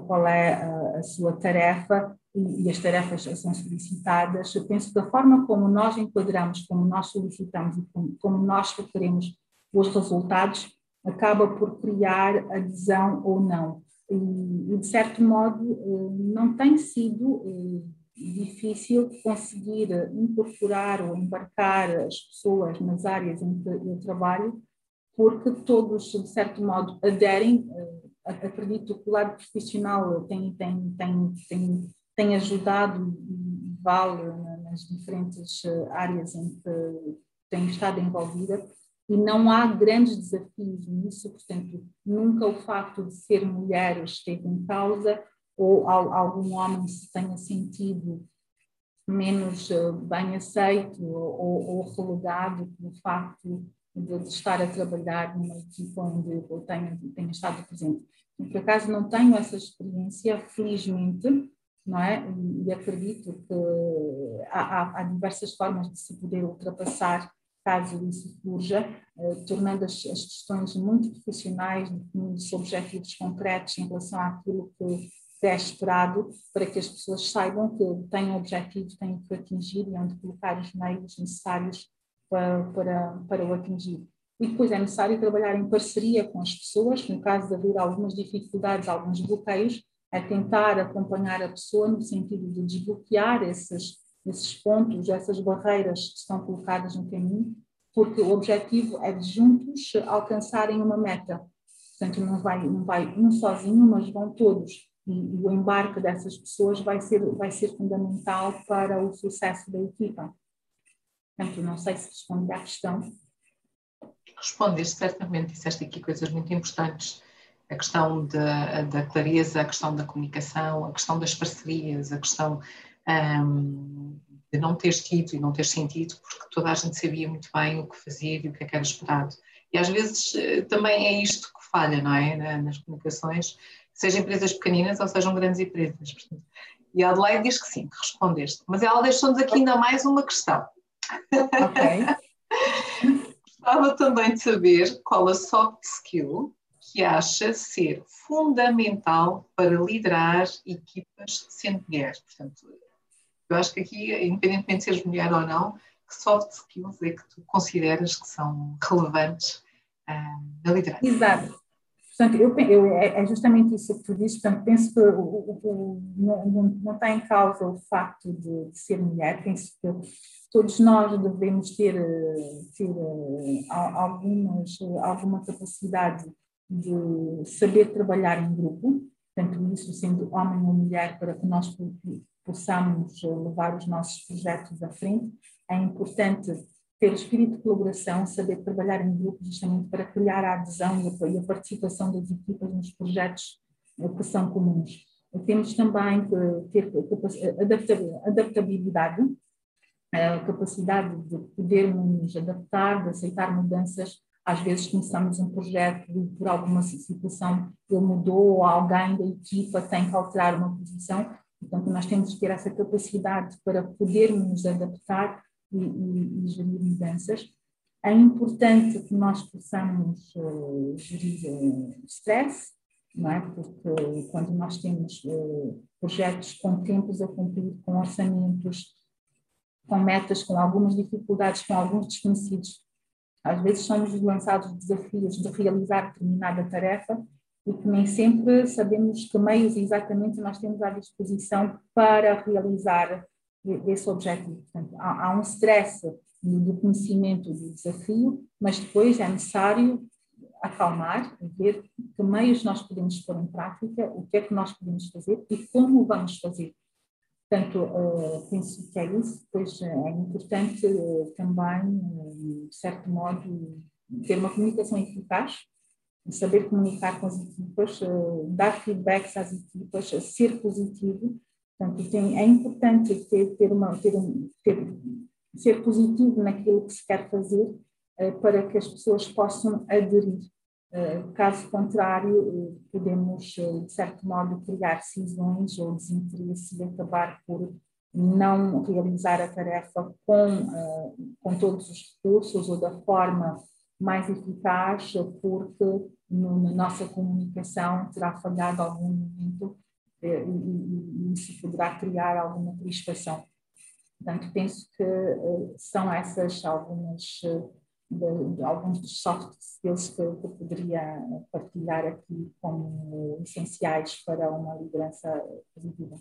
qual é a, a sua tarefa e, e, as tarefas são solicitadas. Eu penso que a forma como nós enquadramos, como nós solicitamos e como, como nós requeremos os resultados, acaba por criar adesão ou não. E, de certo modo, eh, não tem sido eh, difícil conseguir incorporar ou embarcar as pessoas nas áreas em que eu trabalho, porque todos, de certo modo, aderem eh, acredito que o lado profissional tem, tem, tem, tem, tem ajudado e vale nas diferentes eh, áreas em que tem estado envolvida. E não há grandes desafios nisso, portanto, nunca o facto de ser mulher esteve em causa ou algum homem se tenha sentido menos bem aceito ou, ou relegado pelo facto de, de, estar a trabalhar numa equipa onde eu tenha, tenha estado presente. Por acaso não tenho essa experiência, felizmente, não é? E acredito que há, há diversas formas de se poder ultrapassar caso isso surja, eh, tornando as, as, questões muito profissionais, definindo objetivos concretos em relação àquilo que é esperado, para que as pessoas saibam que têm objetivos, têm que atingir e onde colocar os meios necessários para, para, para o atingir. E depois é necessário trabalhar em parceria com as pessoas, no caso de haver algumas dificuldades, alguns bloqueios, é tentar acompanhar a pessoa no sentido de desbloquear esses, esses pontos, essas barreiras que estão colocadas no caminho, porque o objetivo é de juntos alcançarem uma meta. Portanto, não vai, não vai um sozinho, mas vão todos. E, e o embarque dessas pessoas vai ser, vai ser fundamental para o sucesso da equipa. Portanto, não sei se respondi à questão. Respondeste, certamente, disseste aqui coisas muito importantes. A questão da, da clareza, a questão da comunicação, a questão das parcerias, a questão um, de não ter tido e não ter sentido, porque toda a gente sabia muito bem o que fazia e o que, é que era esperado. E às vezes eh, também é isto que falha, não é? Nas comunicações, sejam empresas pequeninas ou sejam grandes empresas. E a Adelaide diz que sim, que respondeste. Mas ela deixou-nos aqui ainda mais uma questão. Ok. Gostava também de saber qual a soft skill que acha ser fundamental para liderar equipas sendo mulheres. Portanto, eu acho que aqui, independentemente de seres mulher ou não, que soft skills é que tu consideras que são relevantes uh, na liderança? Exato. Portanto, eu, eu, é, é justamente isso que tu dizes, portanto, penso que o, o, não, não, não está em causa o facto de, de, ser mulher, penso que todos nós devemos ter, ter eh, algumas, alguma capacidade de saber trabalhar em grupo, tanto isso sendo homem ou mulher, para que nós possamos levar os nossos projetos à frente. É importante ter espírito de colaboração, saber trabalhar em grupo justamente para criar a adesão e a participação das equipas nos projetos que são comuns. Temos também que ter adaptabilidade, a capacidade de podermos adaptar, de aceitar mudanças. Às vezes começamos um projeto e por alguma situação ele mudou ou alguém da equipa tem que alterar uma posição. Portanto, nós temos que ter essa capacidade para podermos adaptar e, e, e gerir mudanças. É importante que nós possamos uh, gerir uh, stress, não é? porque quando nós temos uh, projetos com tempos a cumprir, com orçamentos, com metas, com algumas dificuldades, com alguns desconhecidos, às vezes somos lançados desafios de realizar determinada tarefa e que nem sempre sabemos que meios exatamente nós temos à disposição para realizar esse objetivo. Portanto, há, há um stress do conhecimento do desafio, mas depois é necessário acalmar, ver que meios nós podemos pôr em prática, o que é que nós podemos fazer e como vamos fazer. Portanto, uh, penso que é isso, pois eh, é importante uh, também, de certo modo, ter uma comunicação eficaz, saber comunicar com as equipas, dar feedbacks às equipas, ser positivo, Portanto, tem, é importante ter, ter uma, ter um, ter, ser positivo naquilo que se quer fazer uh, para que as pessoas possam aderir. Uh, caso contrário, uh, podemos, de certo modo, criar cisões ou desinteresse e acabar por não realizar a tarefa com, com todos os recursos ou da forma mais eficaz, porque no, na nossa comunicação terá falhado algum momento eh, e, isso poderá criar alguma crispação. Portanto, penso que eh, são essas algumas eh, de, de alguns dos soft skills que, que poderia partilhar aqui como essenciais para uma liderança positiva.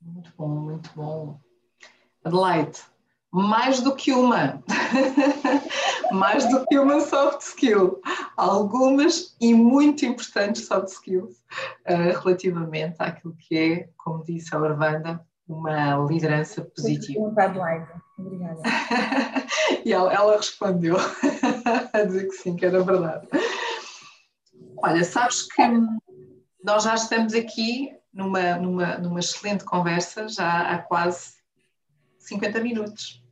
Muito bom, muito bom. Adelaide, mais do que uma, mais do que uma soft skill, algumas e muito importantes soft skills uh, relativamente àquilo que é, como disse a Orvanda, uma liderança positiva. Obrigada. e ela, ela respondeu a dizer que sim, que era verdade. Olha, sabes que nós já estamos aqui numa, numa, numa excelente conversa, já há quase 50 minutos.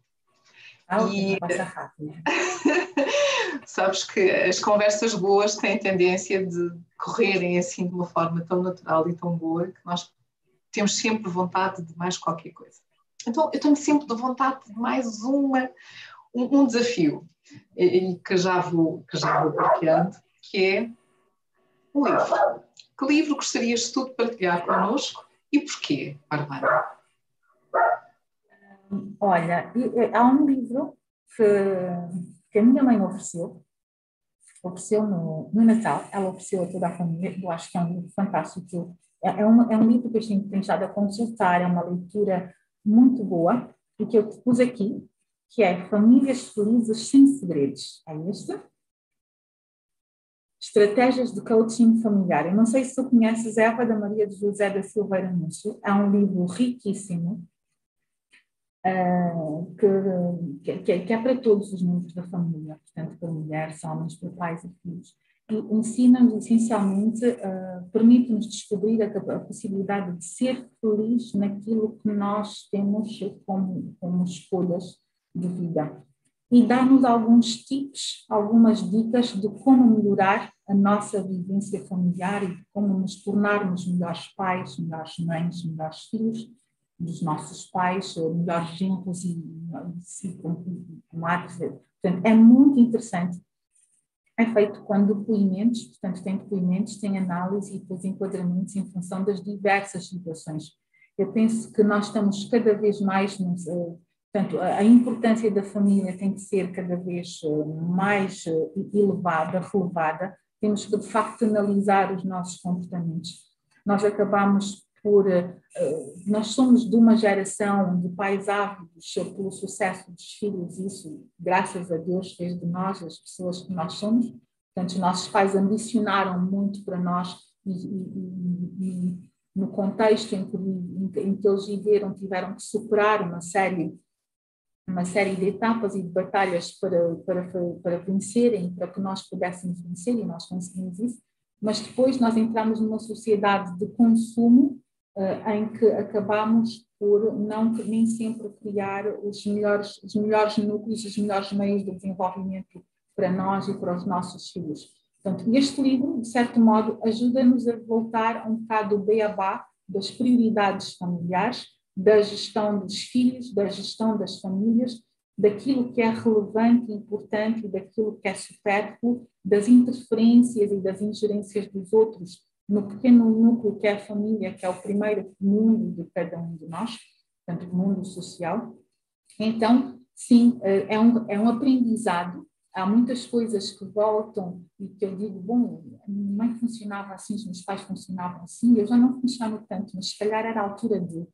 Ah, e... passa rápido. Sabes que as conversas boas têm tendência de correrem assim de uma forma tão natural e tão boa que nós temos sempre vontade de mais qualquer coisa. Então, eu tenho sempre de vontade de mais uma, um, um desafio, e, que já vou, que já vou partilhando, que é um livro. Que livro gostarias tu de partilhar connosco e porquê, Barbara? Olha, há um livro que, que a minha mãe ofereceu, ofereceu no, no Natal, ela ofereceu a toda a família, eu acho que é um livro fantástico, é, é, um, é um livro que a gente tem estado a consultar, é uma leitura muito boa, e que eu pus aqui, que é Famílias Felizes Sem Segredos. É este? Estratégias de Coaching Familiar. Eu não sei se tu conheces Eva da Maria de José da Silveira Núcio. É um livro riquíssimo, que, que, que, é para todos os membros da família, portanto, para mulheres, homens, para pais e filhos. E ensina-nos, essencialmente, uh, permite-nos descobrir a, a, possibilidade de ser feliz naquilo que nós temos como, como escolhas de vida. E dá-nos alguns tips, algumas dicas de como melhorar a nossa vivência familiar e de como nos tornarmos melhores pais, melhores mães, melhores filhos dos nossos pais, melhores genros e, e, e comadres. Portanto, é muito interessante. É feito com depoimentos, portanto, tem depoimentos, tem análise e depois enquadramentos em função das diversas situações. Eu penso que nós estamos cada vez mais, portanto, a importância da família tem que ser cada vez eh, mais eh, elevada, relevada. Temos que, de facto, analisar os nossos comportamentos. Nós acabamos por. Eh, nós somos de uma geração de pais ávidos pelo sucesso dos filhos, isso, graças a Deus, fez de nós as pessoas que nós somos. Portanto, os nossos pais ambicionaram muito para nós e, e, e no contexto em que, em, que eles viveram, tiveram que superar uma série uma série de etapas e de batalhas para, para, para vencerem, para que nós pudéssemos vencer, e nós conseguimos isso, mas depois nós entramos numa sociedade de consumo em que acabamos por não nem sempre criar os melhores, os melhores núcleos, os melhores meios de desenvolvimento para nós e para os nossos filhos. Portanto, este livro, de certo modo, ajuda-nos a voltar um bocado do beabá das prioridades familiares, da gestão dos filhos, da gestão das famílias, daquilo que é relevante e importante daquilo que é supérfluo, das interferências e das ingerências dos outros no pequeno núcleo que é a família, que é o primeiro mundo de cada um de nós, portanto, mundo social. Então, sim, eh, é um, é um aprendizado. Há muitas coisas que voltam e que eu digo, bom, a minha mãe funcionava assim, os meus pais funcionavam assim, eu já não funciono tanto, mas se calhar era a altura de.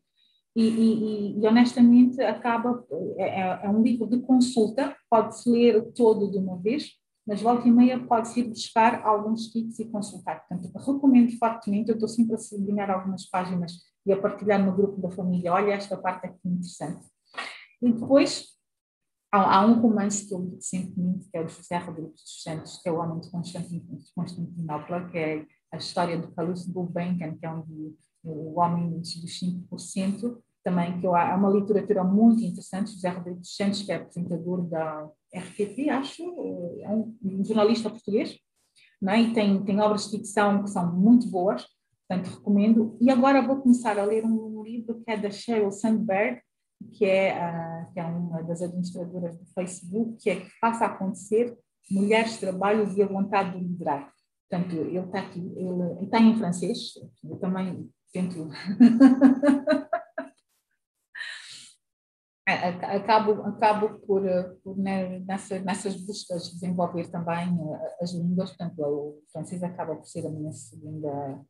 E, e, e honestamente, acaba, é, é, é um livro de consulta, pode-se ler todo de uma vez, mas volta e meia pode-se ir buscar alguns tips e consultar. Portanto, recomendo fortemente, eu estou sempre a sublinhar algumas páginas e a partilhar no grupo da família, olha esta parte aqui interessante. E depois, há, há um romance que eu li recentemente, que é o José Rodrigues dos Santos, que é o Homem de Constantinopla, que é a história do Calixto Gulbenkian, que é um, o homem dos 5%, também, que é uma literatura muito interessante, José Rodrigues Santos, que é apresentador da RTP, acho, é um jornalista português, não é? e tem, tem obras de ficção que são muito boas, portanto recomendo. E agora vou começar a ler um livro que é da Sheryl Sandberg, que é, uh, que é uma das administradoras do Facebook, que é que acontecer mulheres, trabalho e a vontade de liderar. Portanto, ele está aqui, ele, está em francês, eu também tento acabo, acabo por, por né, nessa, nessas buscas desenvolver também eh, as línguas, portanto o francês acaba por ser a minha segunda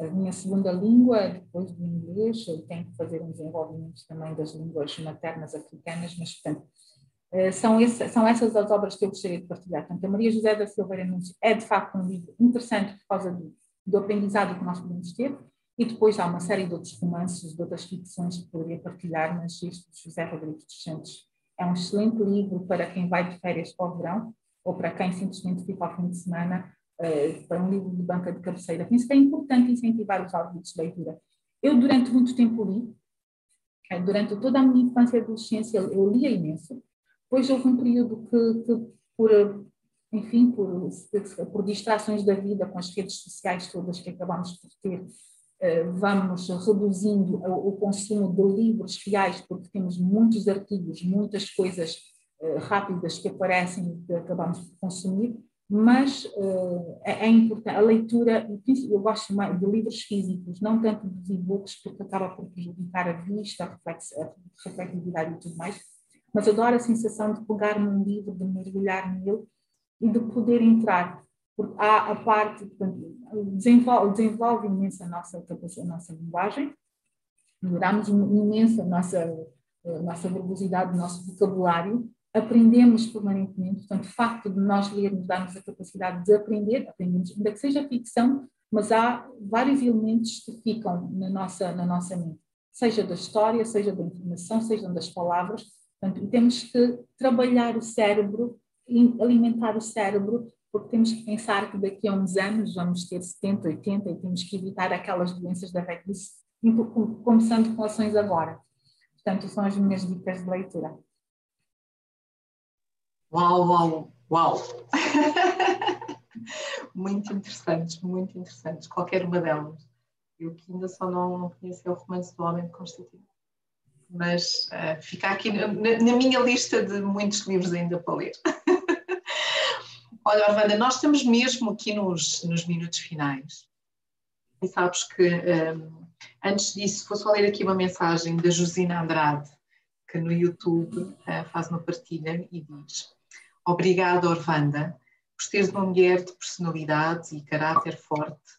a minha segunda língua, depois do inglês, eu tenho que fazer um desenvolvimento também das línguas maternas africanas, mas portanto eh, são, esse, são essas as obras que eu gostaria de partilhar. Portanto, a Maria José da Silveira Nunes é de facto um livro interessante por causa do, do aprendizado que nós podemos ter, e depois há uma série de outros romances, de outras ficções que poderia partilhar, mas este de José Rodrigues dos Santos é um excelente livro para quem vai de férias para o verão, ou para quem simplesmente fica ao fim de semana, uh, para um livro de banca de cabeceira. Penso que é importante incentivar os hábitos de leitura. Eu, durante muito tempo, li, Durante toda a minha infância e adolescência eu lia imenso. Depois houve um período que, que por, enfim, por, por distrações da vida com as redes sociais todas que acabamos por ter, eh, vamos reduzindo o consumo de livros reais, porque temos muitos artigos, muitas coisas eh, rápidas que aparecem e que acabamos por consumir, mas uh, é, é, importante, a leitura, eu gosto mais de livros físicos, não tanto dos e-books, porque acaba por prejudicar a vista, a refletividade e tudo mais, mas adoro a sensação de pegar num livro, de mergulhar nele e de poder entrar, porque há a parte, desenvolve, desenvolve imenso a nossa capacidade, a nossa linguagem, melhoramos imenso a nossa, a nossa verbosidade, o nosso vocabulário, aprendemos permanentemente, portanto, o facto de nós lermos dá-nos a capacidade de aprender, aprendemos, ainda que seja ficção, mas há vários elementos que ficam na nossa, na nossa mente, seja da história, seja da informação, seja das palavras, portanto, temos que trabalhar o cérebro, alimentar o cérebro, porque temos que pensar que daqui a uns anos vamos ter 70, 80 e temos que evitar aquelas doenças da velhice, começando com ações agora. Portanto, são as minhas dicas de leitura. Uau, uau, uau! muito interessantes, muito interessantes, qualquer uma delas. Eu que ainda só não, não conheci o romance do Homem de Constantino. Mas uh, fica aqui na, na, minha lista de muitos livros ainda para ler. Olha, Arvanda, nós estamos mesmo aqui nos, nos minutos finais. E sabes que um, antes disso, vou só ler aqui uma mensagem da Josina Andrade, que no YouTube uh, faz uma partilha e diz: Obrigada, Orvanda, por seres uma mulher de personalidade e caráter forte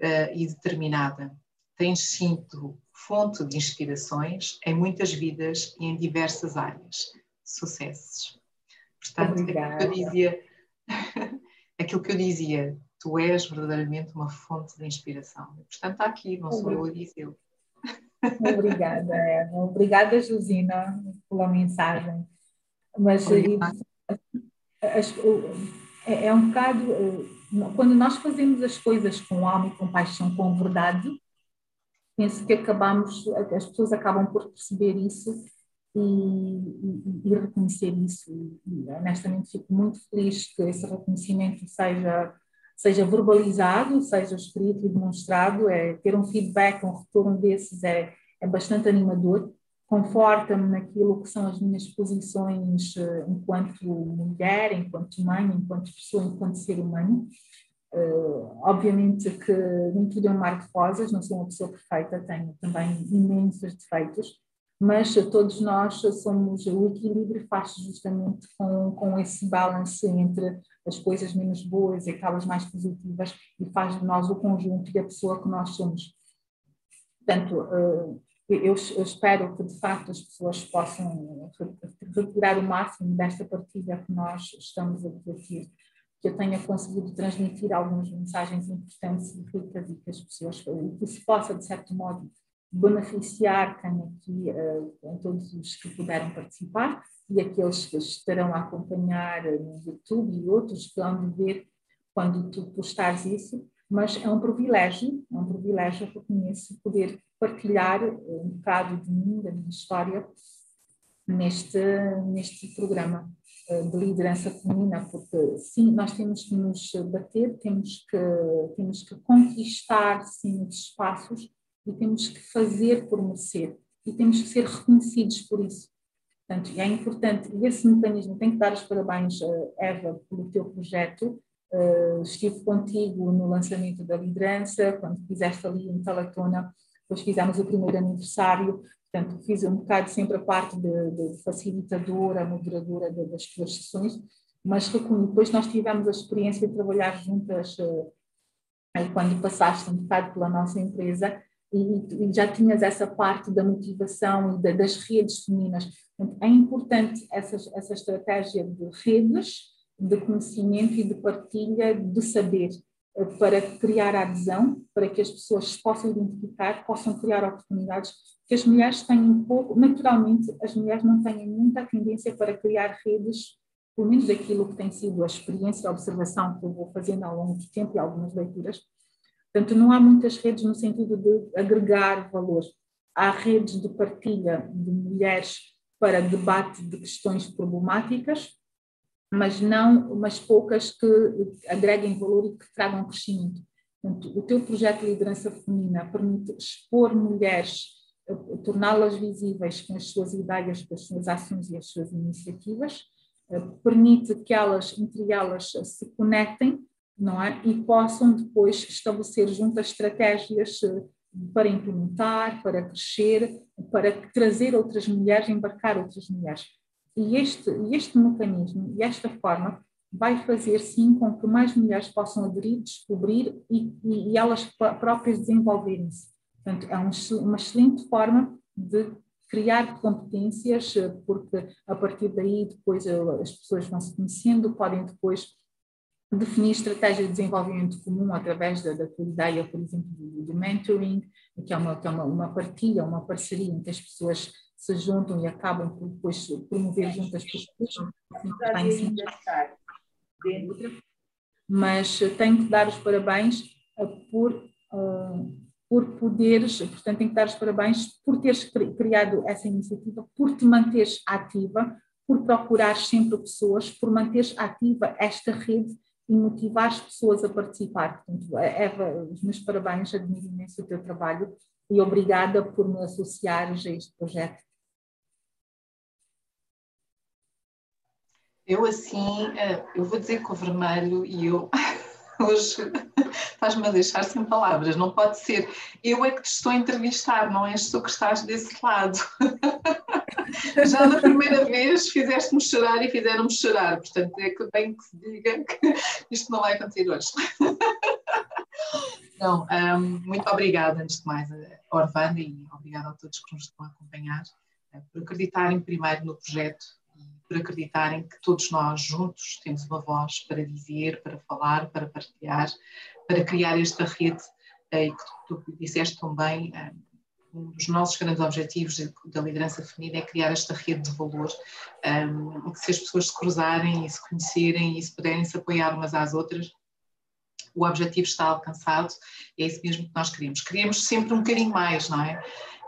uh, e determinada. Tens sido fonte de inspirações em muitas vidas e em diversas áreas. Sucessos. Portanto, Obrigada. aquilo que eu dizia, aquilo que eu dizia, tu és verdadeiramente uma fonte de inspiração. Portanto, está aqui, não sou eu a dizê-lo. Obrigada, Eva. Obrigada, Josina, pela mensagem. Mas é, é um bocado. Eh, quando nós fazemos as coisas com alma e com paixão, com verdade, penso que acabamos, as pessoas acabam por perceber isso e, e, reconhecer isso. E, honestamente, fico muito feliz que esse reconhecimento seja, seja verbalizado, seja escrito e demonstrado. É, ter um feedback, um retorno desses é, é bastante animador conforta-me naquilo que são as minhas posições uh, enquanto mulher, enquanto mãe, enquanto pessoa, enquanto ser humano. Uh, obviamente que nem tudo é um mar de rosas, não sou uma pessoa perfeita, tenho também imensos defeitos, mas todos nós somos, o equilíbrio faz justamente com, com esse balance entre as coisas menos boas e aquelas mais positivas e faz de nós o conjunto e a pessoa que nós somos. Portanto, eu, eu, espero que de facto as pessoas possam retirar o máximo desta partilha que nós estamos a debater, que eu tenha conseguido transmitir algumas mensagens importantes e ricas e que as pessoas, que se possa de certo modo beneficiar quem aqui, uh, todos os que puderam participar e aqueles que estarão a acompanhar no YouTube e outros que vão ver quando tu postares isso, mas é um privilégio, é um privilégio que eu conheço poder partilhar eh, um bocado de mim, da minha história, neste, neste programa eh, de liderança feminina, porque sim, nós temos que nos bater, temos que, temos que conquistar sim os espaços e temos que fazer por merecer. E temos que ser reconhecidos por isso. Portanto, é importante, e esse mecanismo, tenho que dar os parabéns, Eva, pelo teu projeto, Uh, estive contigo no lançamento da liderança, quando fizeste ali em Talatona depois fizemos o primeiro aniversário, portanto, fiz um bocado sempre a parte de, de facilitadora, moderadora de, das tuas sessões, mas depois nós tivemos a experiência de trabalhar juntas uh, quando passaste um bocado pela nossa empresa e, e já tinhas essa parte da motivação e da, das redes femininas. É importante essa, essa estratégia de redes, de conhecimento e de partilha de saber para criar adesão, para que as pessoas possam identificar, possam criar oportunidades, que as mulheres têm pouco, naturalmente, as mulheres não têm muita tendência para criar redes, pelo menos daquilo que tem sido a experiência, a observação que eu vou fazendo ao longo do tempo e algumas leituras. Portanto, não há muitas redes no sentido de agregar valor. há redes de partilha de mulheres para debate de questões problemáticas, mas não, mas poucas que agreguem valor e que tragam crescimento. Portanto, o teu projeto de liderança feminina permite expor mulheres, torná-las visíveis com as suas ideias, com as suas ações e as suas iniciativas, eh, permite que elas, entre elas, se conectem, não é? E possam depois estabelecer juntas estratégias eh, para implementar, para crescer, para trazer outras mulheres, embarcar outras mulheres. E este, este mecanismo e esta forma vai fazer sim com que mais mulheres possam aderir, descobrir e, e, e elas próprias desenvolverem-se. Portanto, é um, uma excelente forma de criar competências, porque a partir daí depois eh, as pessoas vão se conhecendo, podem depois definir estratégia de desenvolvimento comum através da, da tua ideia, por exemplo, do, do mentoring, que é, uma, que é uma, uma partilha, uma parceria em que as pessoas se juntam e acabam por depois promover juntas pessoas. Mas tenho que dar os parabéns eh, por, uh, por poderes, portanto, tenho que dar os parabéns por teres criado essa iniciativa, por te manteres ativa, por procurar sempre pessoas, por manteres ativa esta rede e motivar as pessoas a participar. Portanto, Eva, os meus parabéns, admiro imenso o teu trabalho e obrigada por me associares a este projeto. Eu assim, eh, eu vou dizer com o vermelho e eu hoje estás-me a deixar sem palavras, não pode ser. Eu é que te estou a entrevistar, não és tu que estás desse lado. Já na primeira vez fizeste-me chorar e fizeram-me chorar, portanto é que bem que se diga que isto não vai acontecer hoje. Não, um, muito obrigada, antes de mais, a Orvanda e obrigada a todos que nos estão a acompanhar, eh, por acreditarem primeiro no projeto por acreditarem que todos nós juntos temos uma voz para dizer, para falar, para partilhar, para criar esta rede eh, e que tu, disseste também, eh, um dos nossos grandes objetivos da liderança feminina é criar esta rede de valor, um, que se as pessoas se cruzarem e se conhecerem e se puderem se apoiar umas às outras, o objetivo está alcançado, é isso mesmo que nós queremos. Queremos sempre um bocadinho mais, não é?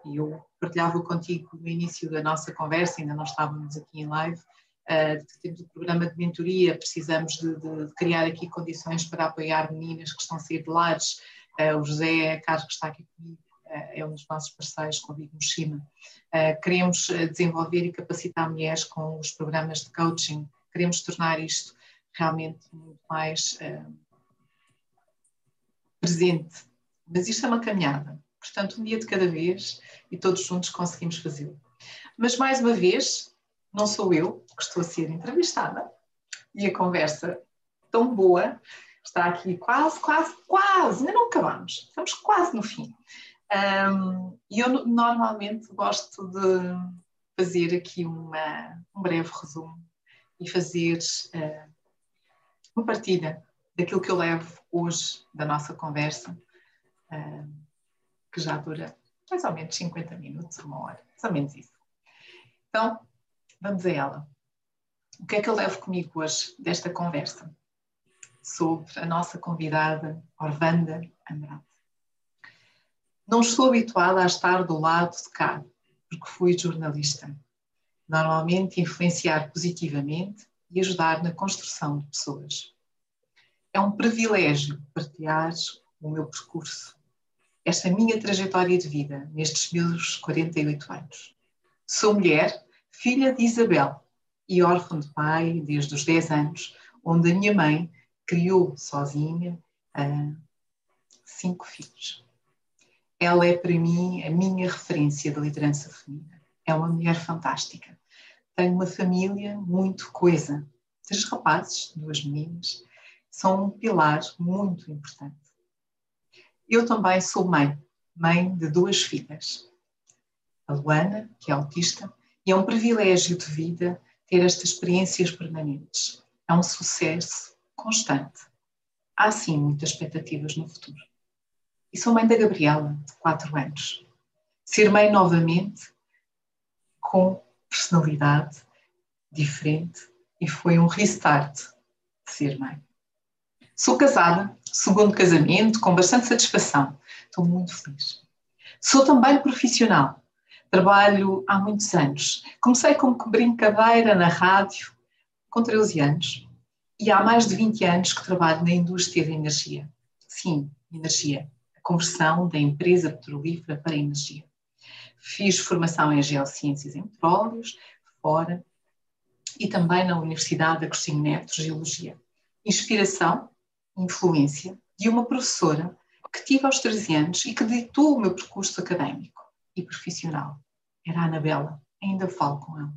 E eu partilhava contigo no início da nossa conversa, ainda não estávamos aqui em live, uh, temos um programa de mentoria, precisamos de, de, criar aqui condições para apoiar meninas que estão a sair de lares, uh, o José Carlos que está aqui comigo, é um dos nossos parceiros com o Big. Queremos desenvolver e capacitar mulheres com os programas de coaching, queremos tornar isto realmente muito mais presente. Mas isto é uma caminhada, portanto, um dia de cada vez e todos juntos conseguimos fazê-lo. Mas, mais uma vez, não sou eu que estou a ser entrevistada e a conversa tão boa está aqui quase, quase, quase, ainda não acabamos, estamos quase no fim. Um, e eu normalmente gosto de fazer aqui uma, um breve resumo e fazer uh, uma partilha daquilo que eu levo hoje da nossa conversa, uh, que já dura mais ou menos 50 minutos, uma hora, mais ou menos isso. Então, vamos a ela. O que é que eu levo comigo hoje desta conversa? Sobre a nossa convidada Orvanda Andrade. Não estou habituada a estar do lado de cá, porque fui jornalista. Normalmente influenciar positivamente e ajudar na construção de pessoas. É um privilégio partilhar o meu percurso, esta minha trajetória de vida nestes meus 48 anos. Sou mulher, filha de Isabel e órfã de pai desde os 10 anos, onde a minha mãe criou sozinha uh, cinco filhos. Ela é para mim a minha referência de liderança feminina. É uma mulher fantástica. Tenho uma família muito coesa. Três rapazes, duas meninas, são um pilar muito importante. Eu também sou mãe, mãe de duas filhas. A Luana, que é autista, e é um privilégio de vida ter estas experiências permanentes. É um sucesso constante. Há sim muitas expectativas no futuro e sou mãe da Gabriela, de 4 anos. Ser mãe novamente, com personalidade diferente, e foi um restart de ser mãe. Sou casada, segundo casamento, com bastante satisfação. Estou muito feliz. Sou também profissional. Trabalho há muitos anos. Comecei como brincadeira na rádio com 13 anos e há mais de 20 anos que trabalho na indústria da energia. Sim, energia. A conversão da empresa petrolífera para energia. Fiz formação em geociências em petróleos, fora, e também na Universidade de Agostinho Neto, Geologia. Inspiração, influência de uma professora que tive aos 13 anos e que ditou o meu percurso académico e profissional. Era a Anabela, ainda falo com ela.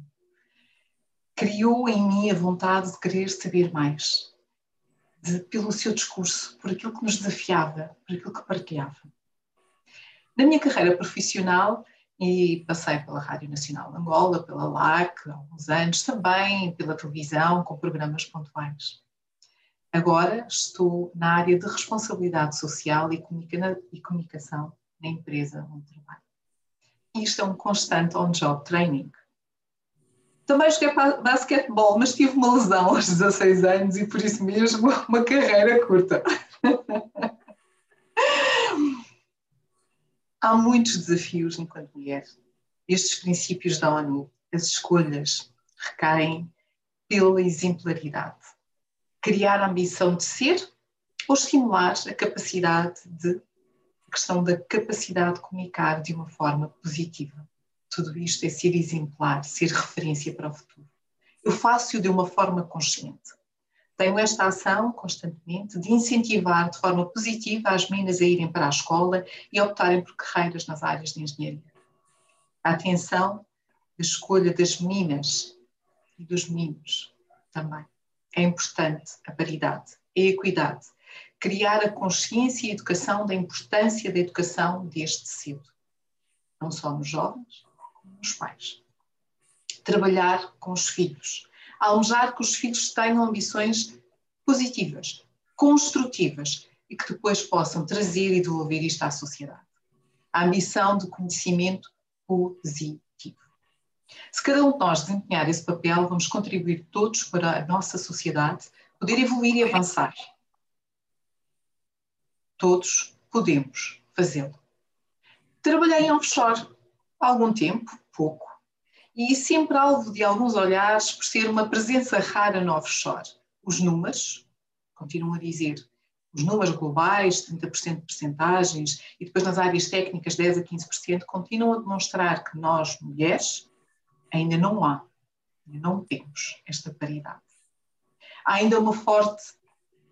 Criou em mim a vontade de querer saber mais, de, pelo seu discurso, por aquilo que nos desafiava, por aquilo que partilhava. Na minha carreira profissional, e passei pela Rádio Nacional de Angola, pela LAC, há alguns anos, também pela televisão, com programas pontuais. Agora estou na área de responsabilidade social e, comunicação na empresa onde trabalho. Isto é um constante on-job training. Também joguei basquetebol, mas tive uma lesão aos 16 anos e por isso mesmo uma carreira curta. Há muitos desafios enquanto mulher. Estes princípios da ONU, as escolhas, recaem pela exemplaridade. Criar a ambição de ser ou estimular a capacidade de a questão da capacidade de comunicar de uma forma positiva. Tudo isto é ser exemplar, ser referência para o futuro. Eu faço-o de uma forma consciente. Tenho esta ação constantemente de incentivar de forma positiva as meninas a irem para a escola e optarem por carreiras nas áreas de engenharia. A atenção da escolha das meninas e dos meninos também. É importante a paridade, a equidade, criar a consciência e a educação da importância da educação desde cedo, não só nos jovens, como nos pais. Trabalhar com os filhos, almejar que os filhos tenham ambições positivas, construtivas e que depois possam trazer e devolver isto à sociedade. A ambição de conhecimento positivo. Se cada um de nós desempenhar esse papel, vamos contribuir todos para a nossa sociedade poder evoluir e avançar. Todos podemos fazê-lo. Trabalhei em offshore algum tempo, pouco, e sempre alvo de alguns olhares por ser uma presença rara no offshore. Os números, continuam a dizer, os números globais, 30% de percentagens, e depois nas áreas técnicas 10 a 15%, continuam a demonstrar que nós, mulheres, ainda não há, não temos esta paridade. Há ainda uma forte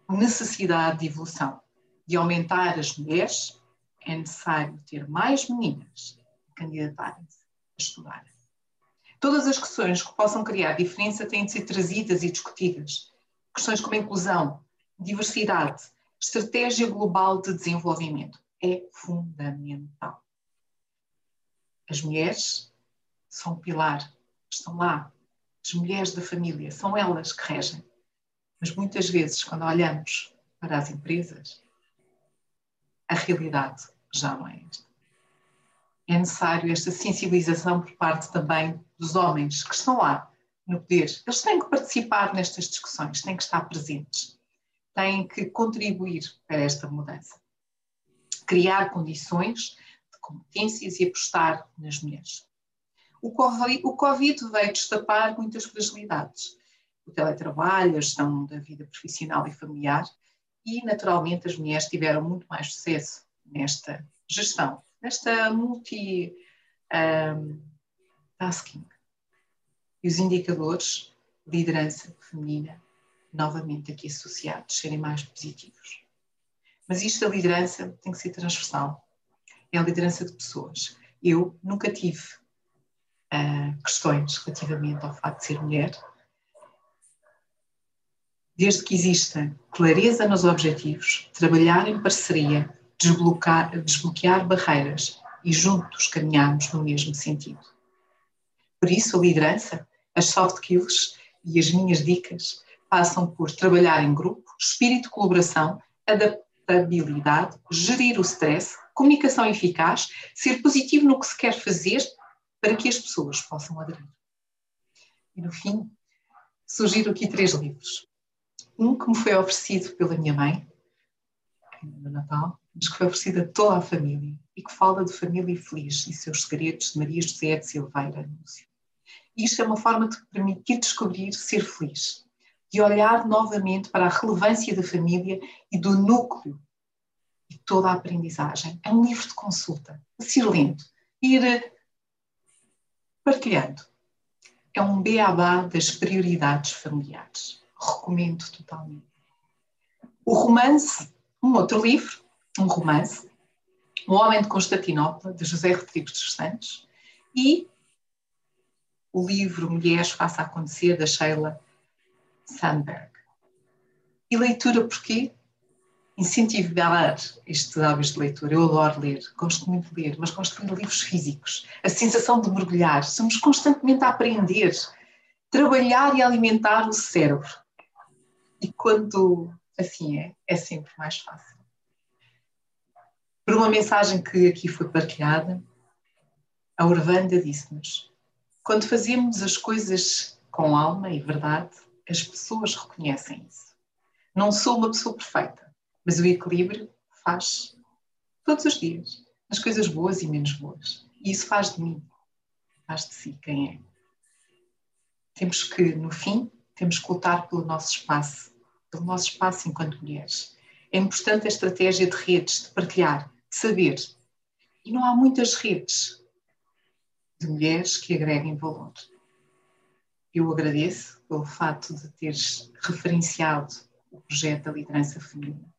necessidade de evolução, de aumentar as mulheres, é necessário ter mais meninas candidatarem-se a estudar. Todas as questões que possam criar diferença têm de ser trazidas e discutidas. Questões como inclusão, diversidade, estratégia global de desenvolvimento é fundamental. As mulheres são o pilar, estão lá. As mulheres da família, são elas que regem. Mas muitas vezes, quando olhamos para as empresas, a realidade já não é esta é necessário esta sensibilização por parte também dos homens que estão lá no poder. Eles têm que participar nestas discussões, têm que estar presentes, têm que contribuir para esta mudança. Criar condições de competências e apostar nas mulheres. O Covid veio destapar muitas fragilidades. O teletrabalho, a gestão da vida profissional e familiar e, naturalmente, as mulheres tiveram muito mais sucesso nesta gestão nesta multitasking. Um, e os indicadores de liderança feminina, novamente aqui associados, serem mais positivos. Mas isto da liderança tem que ser transversal. É a liderança de pessoas. Eu nunca tive uh, questões relativamente ao facto de ser mulher. Desde que exista clareza nos objetivos, trabalhar em parceria desbloquear, desbloquear barreiras e juntos caminharmos no mesmo sentido. Por isso, a liderança, as soft skills e as minhas dicas passam por trabalhar em grupo, espírito de colaboração, adaptabilidade, gerir o stress, comunicação eficaz, ser positivo no que se quer fazer para que as pessoas possam aderir. E no fim, surgiram aqui três livros. Um que me foi oferecido pela minha mãe, no Natal, mas que foi oferecida a toda a família e que fala de família feliz e seus segredos de Maria José de Silveira Isto é uma forma de permitir descobrir ser feliz, de olhar novamente para a relevância da família e do núcleo e toda a aprendizagem. É um livro de consulta, a ir lendo, ir partilhando. É um beabá das prioridades familiares. Recomendo totalmente. O romance, um outro livro, um romance, O Homem de Constantinopla, de José Rodrigues dos Santos, e o livro Mulheres Faça Acontecer, da Sheila Sandberg. E leitura porquê? Incentivar estes hábitos de leitura. Eu adoro ler, gosto muito de ler, mas gosto de ler livros físicos. A sensação de mergulhar. Somos constantemente a aprender, trabalhar e alimentar o cérebro. E quando assim é, é sempre mais fácil. Por uma mensagem que aqui foi partilhada, a Urvanda disse-nos: quando fazemos as coisas com alma e verdade, as pessoas reconhecem isso. Não sou uma pessoa perfeita mas o equilíbrio faz todos os dias, as coisas boas e menos boas. E isso faz de mim, faz de si quem é. Temos que, no fim, temos que lutar pelo nosso espaço, pelo nosso espaço enquanto mulheres. É importante a estratégia de redes, de partilhar, de saber. E não há muitas redes de mulheres que agreguem valor. Eu agradeço pelo fato de teres referenciado o projeto da liderança feminina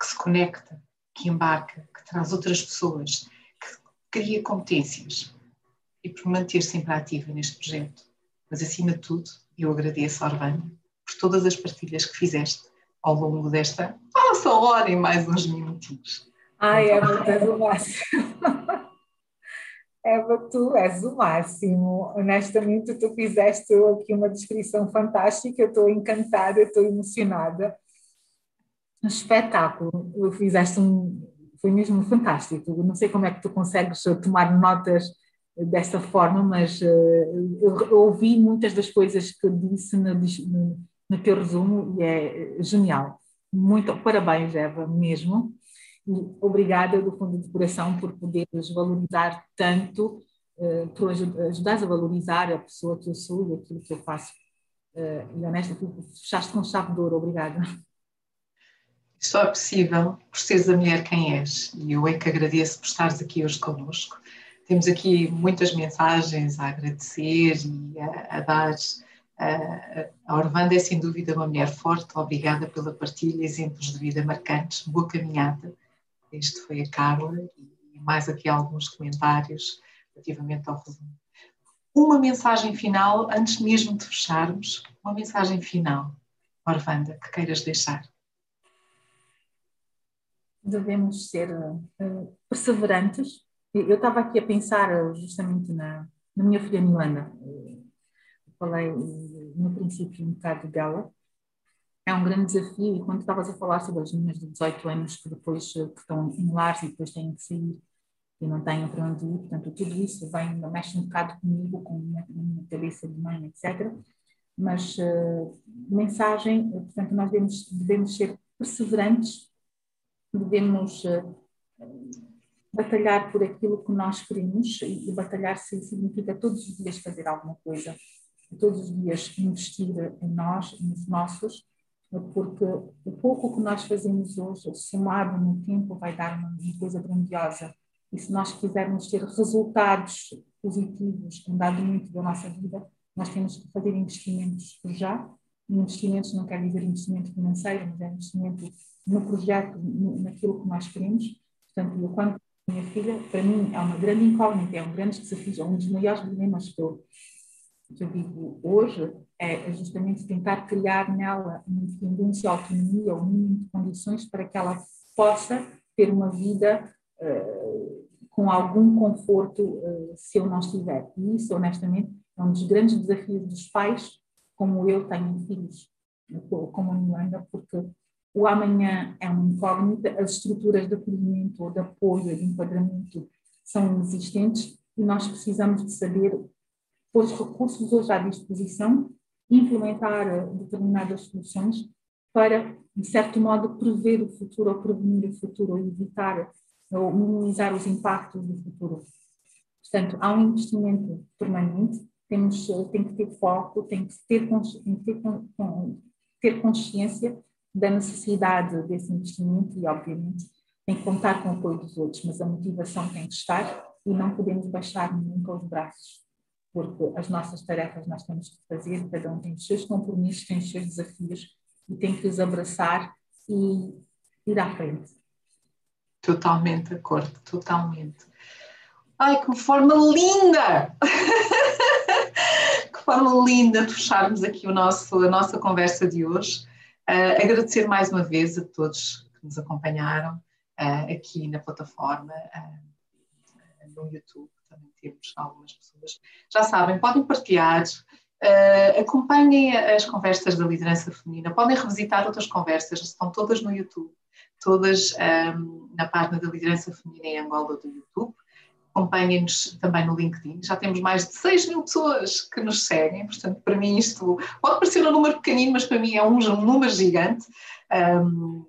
que se conecta, que embarca, que traz outras pessoas, que cria competências e por manter sempre ativa neste projeto. Mas acima de tudo, eu agradeço, Orvânia, por todas as partilhas que fizeste ao longo desta nossa hora e mais uns minutinhos. Ai, Eva, tu és o máximo. Eva, tu és o máximo. Honestamente, tu fizeste aqui uma descrição fantástica. Eu estou encantada, estou emocionada um espetáculo. Eu fizeste um. Foi mesmo fantástico. Não sei como é que tu consegues tomar notas desta forma, mas uh, eu, ouvi muitas das coisas que disse no, no, no teu resumo e é genial. Muito parabéns, Eva, mesmo. E obrigada do fundo de coração por poderes valorizar tanto, uh, por ajudares a valorizar a pessoa que eu sou e aquilo que eu faço. Uh, e honesta, fechaste com chave de ouro. Obrigada. Só é possível por seres a mulher quem és. E eu é que agradeço por estares aqui hoje connosco. Temos aqui muitas mensagens a agradecer e a, a dar. A Orvanda é sem dúvida uma mulher forte, obrigada pela partilha, exemplos de vida marcantes, boa caminhada. Este foi a Carla e mais aqui alguns comentários relativamente ao resumo. Uma mensagem final, antes mesmo de fecharmos, uma mensagem final, Orvanda, que queiras deixar devemos ser uh, perseverantes. Eu estava aqui a pensar eh, justamente na, na minha filha Milana. falei no princípio um bocado dela. É um grande desafio e quando estavas a falar sobre as meninas de 18 anos que depois que estão em lares e depois têm que sair e não têm para onde ir, portanto tudo isso vem, mexe um bocado comigo, com a minha cabeça de mãe, etc. Mas uh, mensagem, portanto nós devemos, devemos ser perseverantes devemos eh, batalhar por aquilo que nós queremos e, batalhar significa todos os dias fazer alguma coisa, todos os dias investir em nós, nos nossos, porque o pouco que nós fazemos hoje, somado no tempo, vai dar uma, coisa grandiosa. E se nós quisermos ter resultados positivos em dado momento da nossa vida, nós temos que fazer investimentos já. Investimentos não quer dizer investimento financeiro, mas é investimento no projeto, naquilo que nós queremos. Portanto, eu, quando minha filha, para mim, é uma grande incógnita, é um grande desafio, é um dos maiores dilemas que eu, que eu vivo hoje, é justamente tentar criar nela uma independência, autonomia, o mínimo de condições para que ela possa ter uma vida uh, com algum conforto uh, se eu não estiver. E isso, honestamente, é um dos grandes desafios dos pais, como eu tenho filhos, como a Miranda, porque o amanhã é uma incógnita, as estruturas de acolhimento de apoio, de enquadramento são existentes e nós precisamos de saber pôr os recursos hoje à disposição, implementar eh, determinadas soluções para, de certo modo, prever o futuro ou prevenir o futuro ou evitar ou minimizar os impactos do futuro. Portanto, há um investimento permanente, temos, tem que ter foco, tem que ter, tem que ter, ter consciência da necessidade desse investimento e, obviamente, tem que contar com o apoio dos outros, mas a motivação tem que estar e não podemos baixar nunca os braços, porque as nossas tarefas nós temos que fazer, cada um tem os seus compromissos, tem os seus desafios e tem que os abraçar e ir à frente. Totalmente de acordo, totalmente. Ai, que forma linda! forma linda de fecharmos aqui o nosso, a nossa conversa de hoje. Uh, agradecer mais uma vez a todos que nos acompanharam uh, aqui na plataforma, uh, no YouTube, também temos algumas pessoas. Já sabem, podem partilhar, acompanhem as conversas da liderança feminina, podem revisitar outras conversas, estão todas no YouTube todas um, na página da Liderança Feminina em Angola do YouTube. Acompanhem-nos também no LinkedIn. Já temos mais de 6 mil pessoas que nos seguem, portanto, para mim isto pode parecer um número pequenino, mas para mim é um, um número gigante. Um,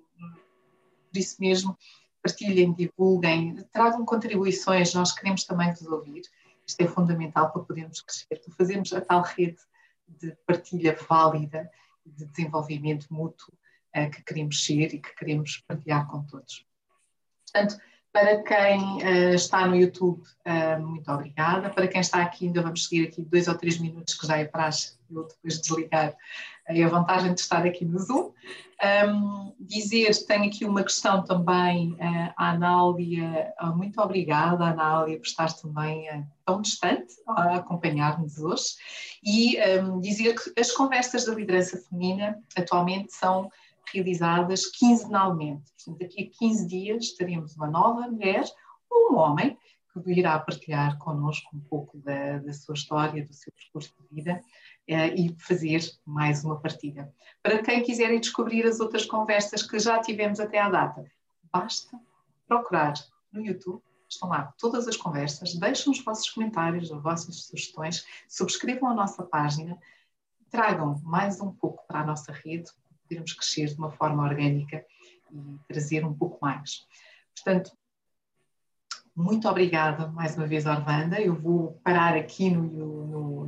por isso mesmo, partilhem, divulguem, tragam contribuições, nós queremos também vos ouvir. Isto é fundamental para podermos crescer, para fazermos a tal rede de partilha válida, de desenvolvimento mútuo uh, que queremos ser e que queremos partilhar com todos. Portanto, para quem uh, está no YouTube, uh, muito obrigada. Para quem está aqui, ainda vamos seguir aqui dois ou três minutos, que já é praxe, eu depois desligar. A vantagem de estar aqui no Zoom. Um, dizer, tenho aqui uma questão também uh, à Anália. muito obrigada, Anália, por estar também tão distante a acompanhar-nos hoje. E um, dizer que as conversas da liderança feminina atualmente são realizadas quinzenalmente. Portanto, daqui a 15 dias teremos uma nova mulher ou um homem que virá partilhar connosco um pouco da, da sua história, do seu percurso de vida eh, e fazer mais uma partilha. Para quem quiser descobrir as outras conversas que já tivemos até à data, basta procurar no YouTube estão lá todas as conversas, deixem os vossos comentários, as vossas sugestões, subscrevam a nossa página, tragam mais um pouco para a nossa rede, podermos crescer de uma forma orgânica e trazer um pouco mais. Portanto, muito obrigada mais uma vez, Orvanda. Eu vou parar aqui no, no,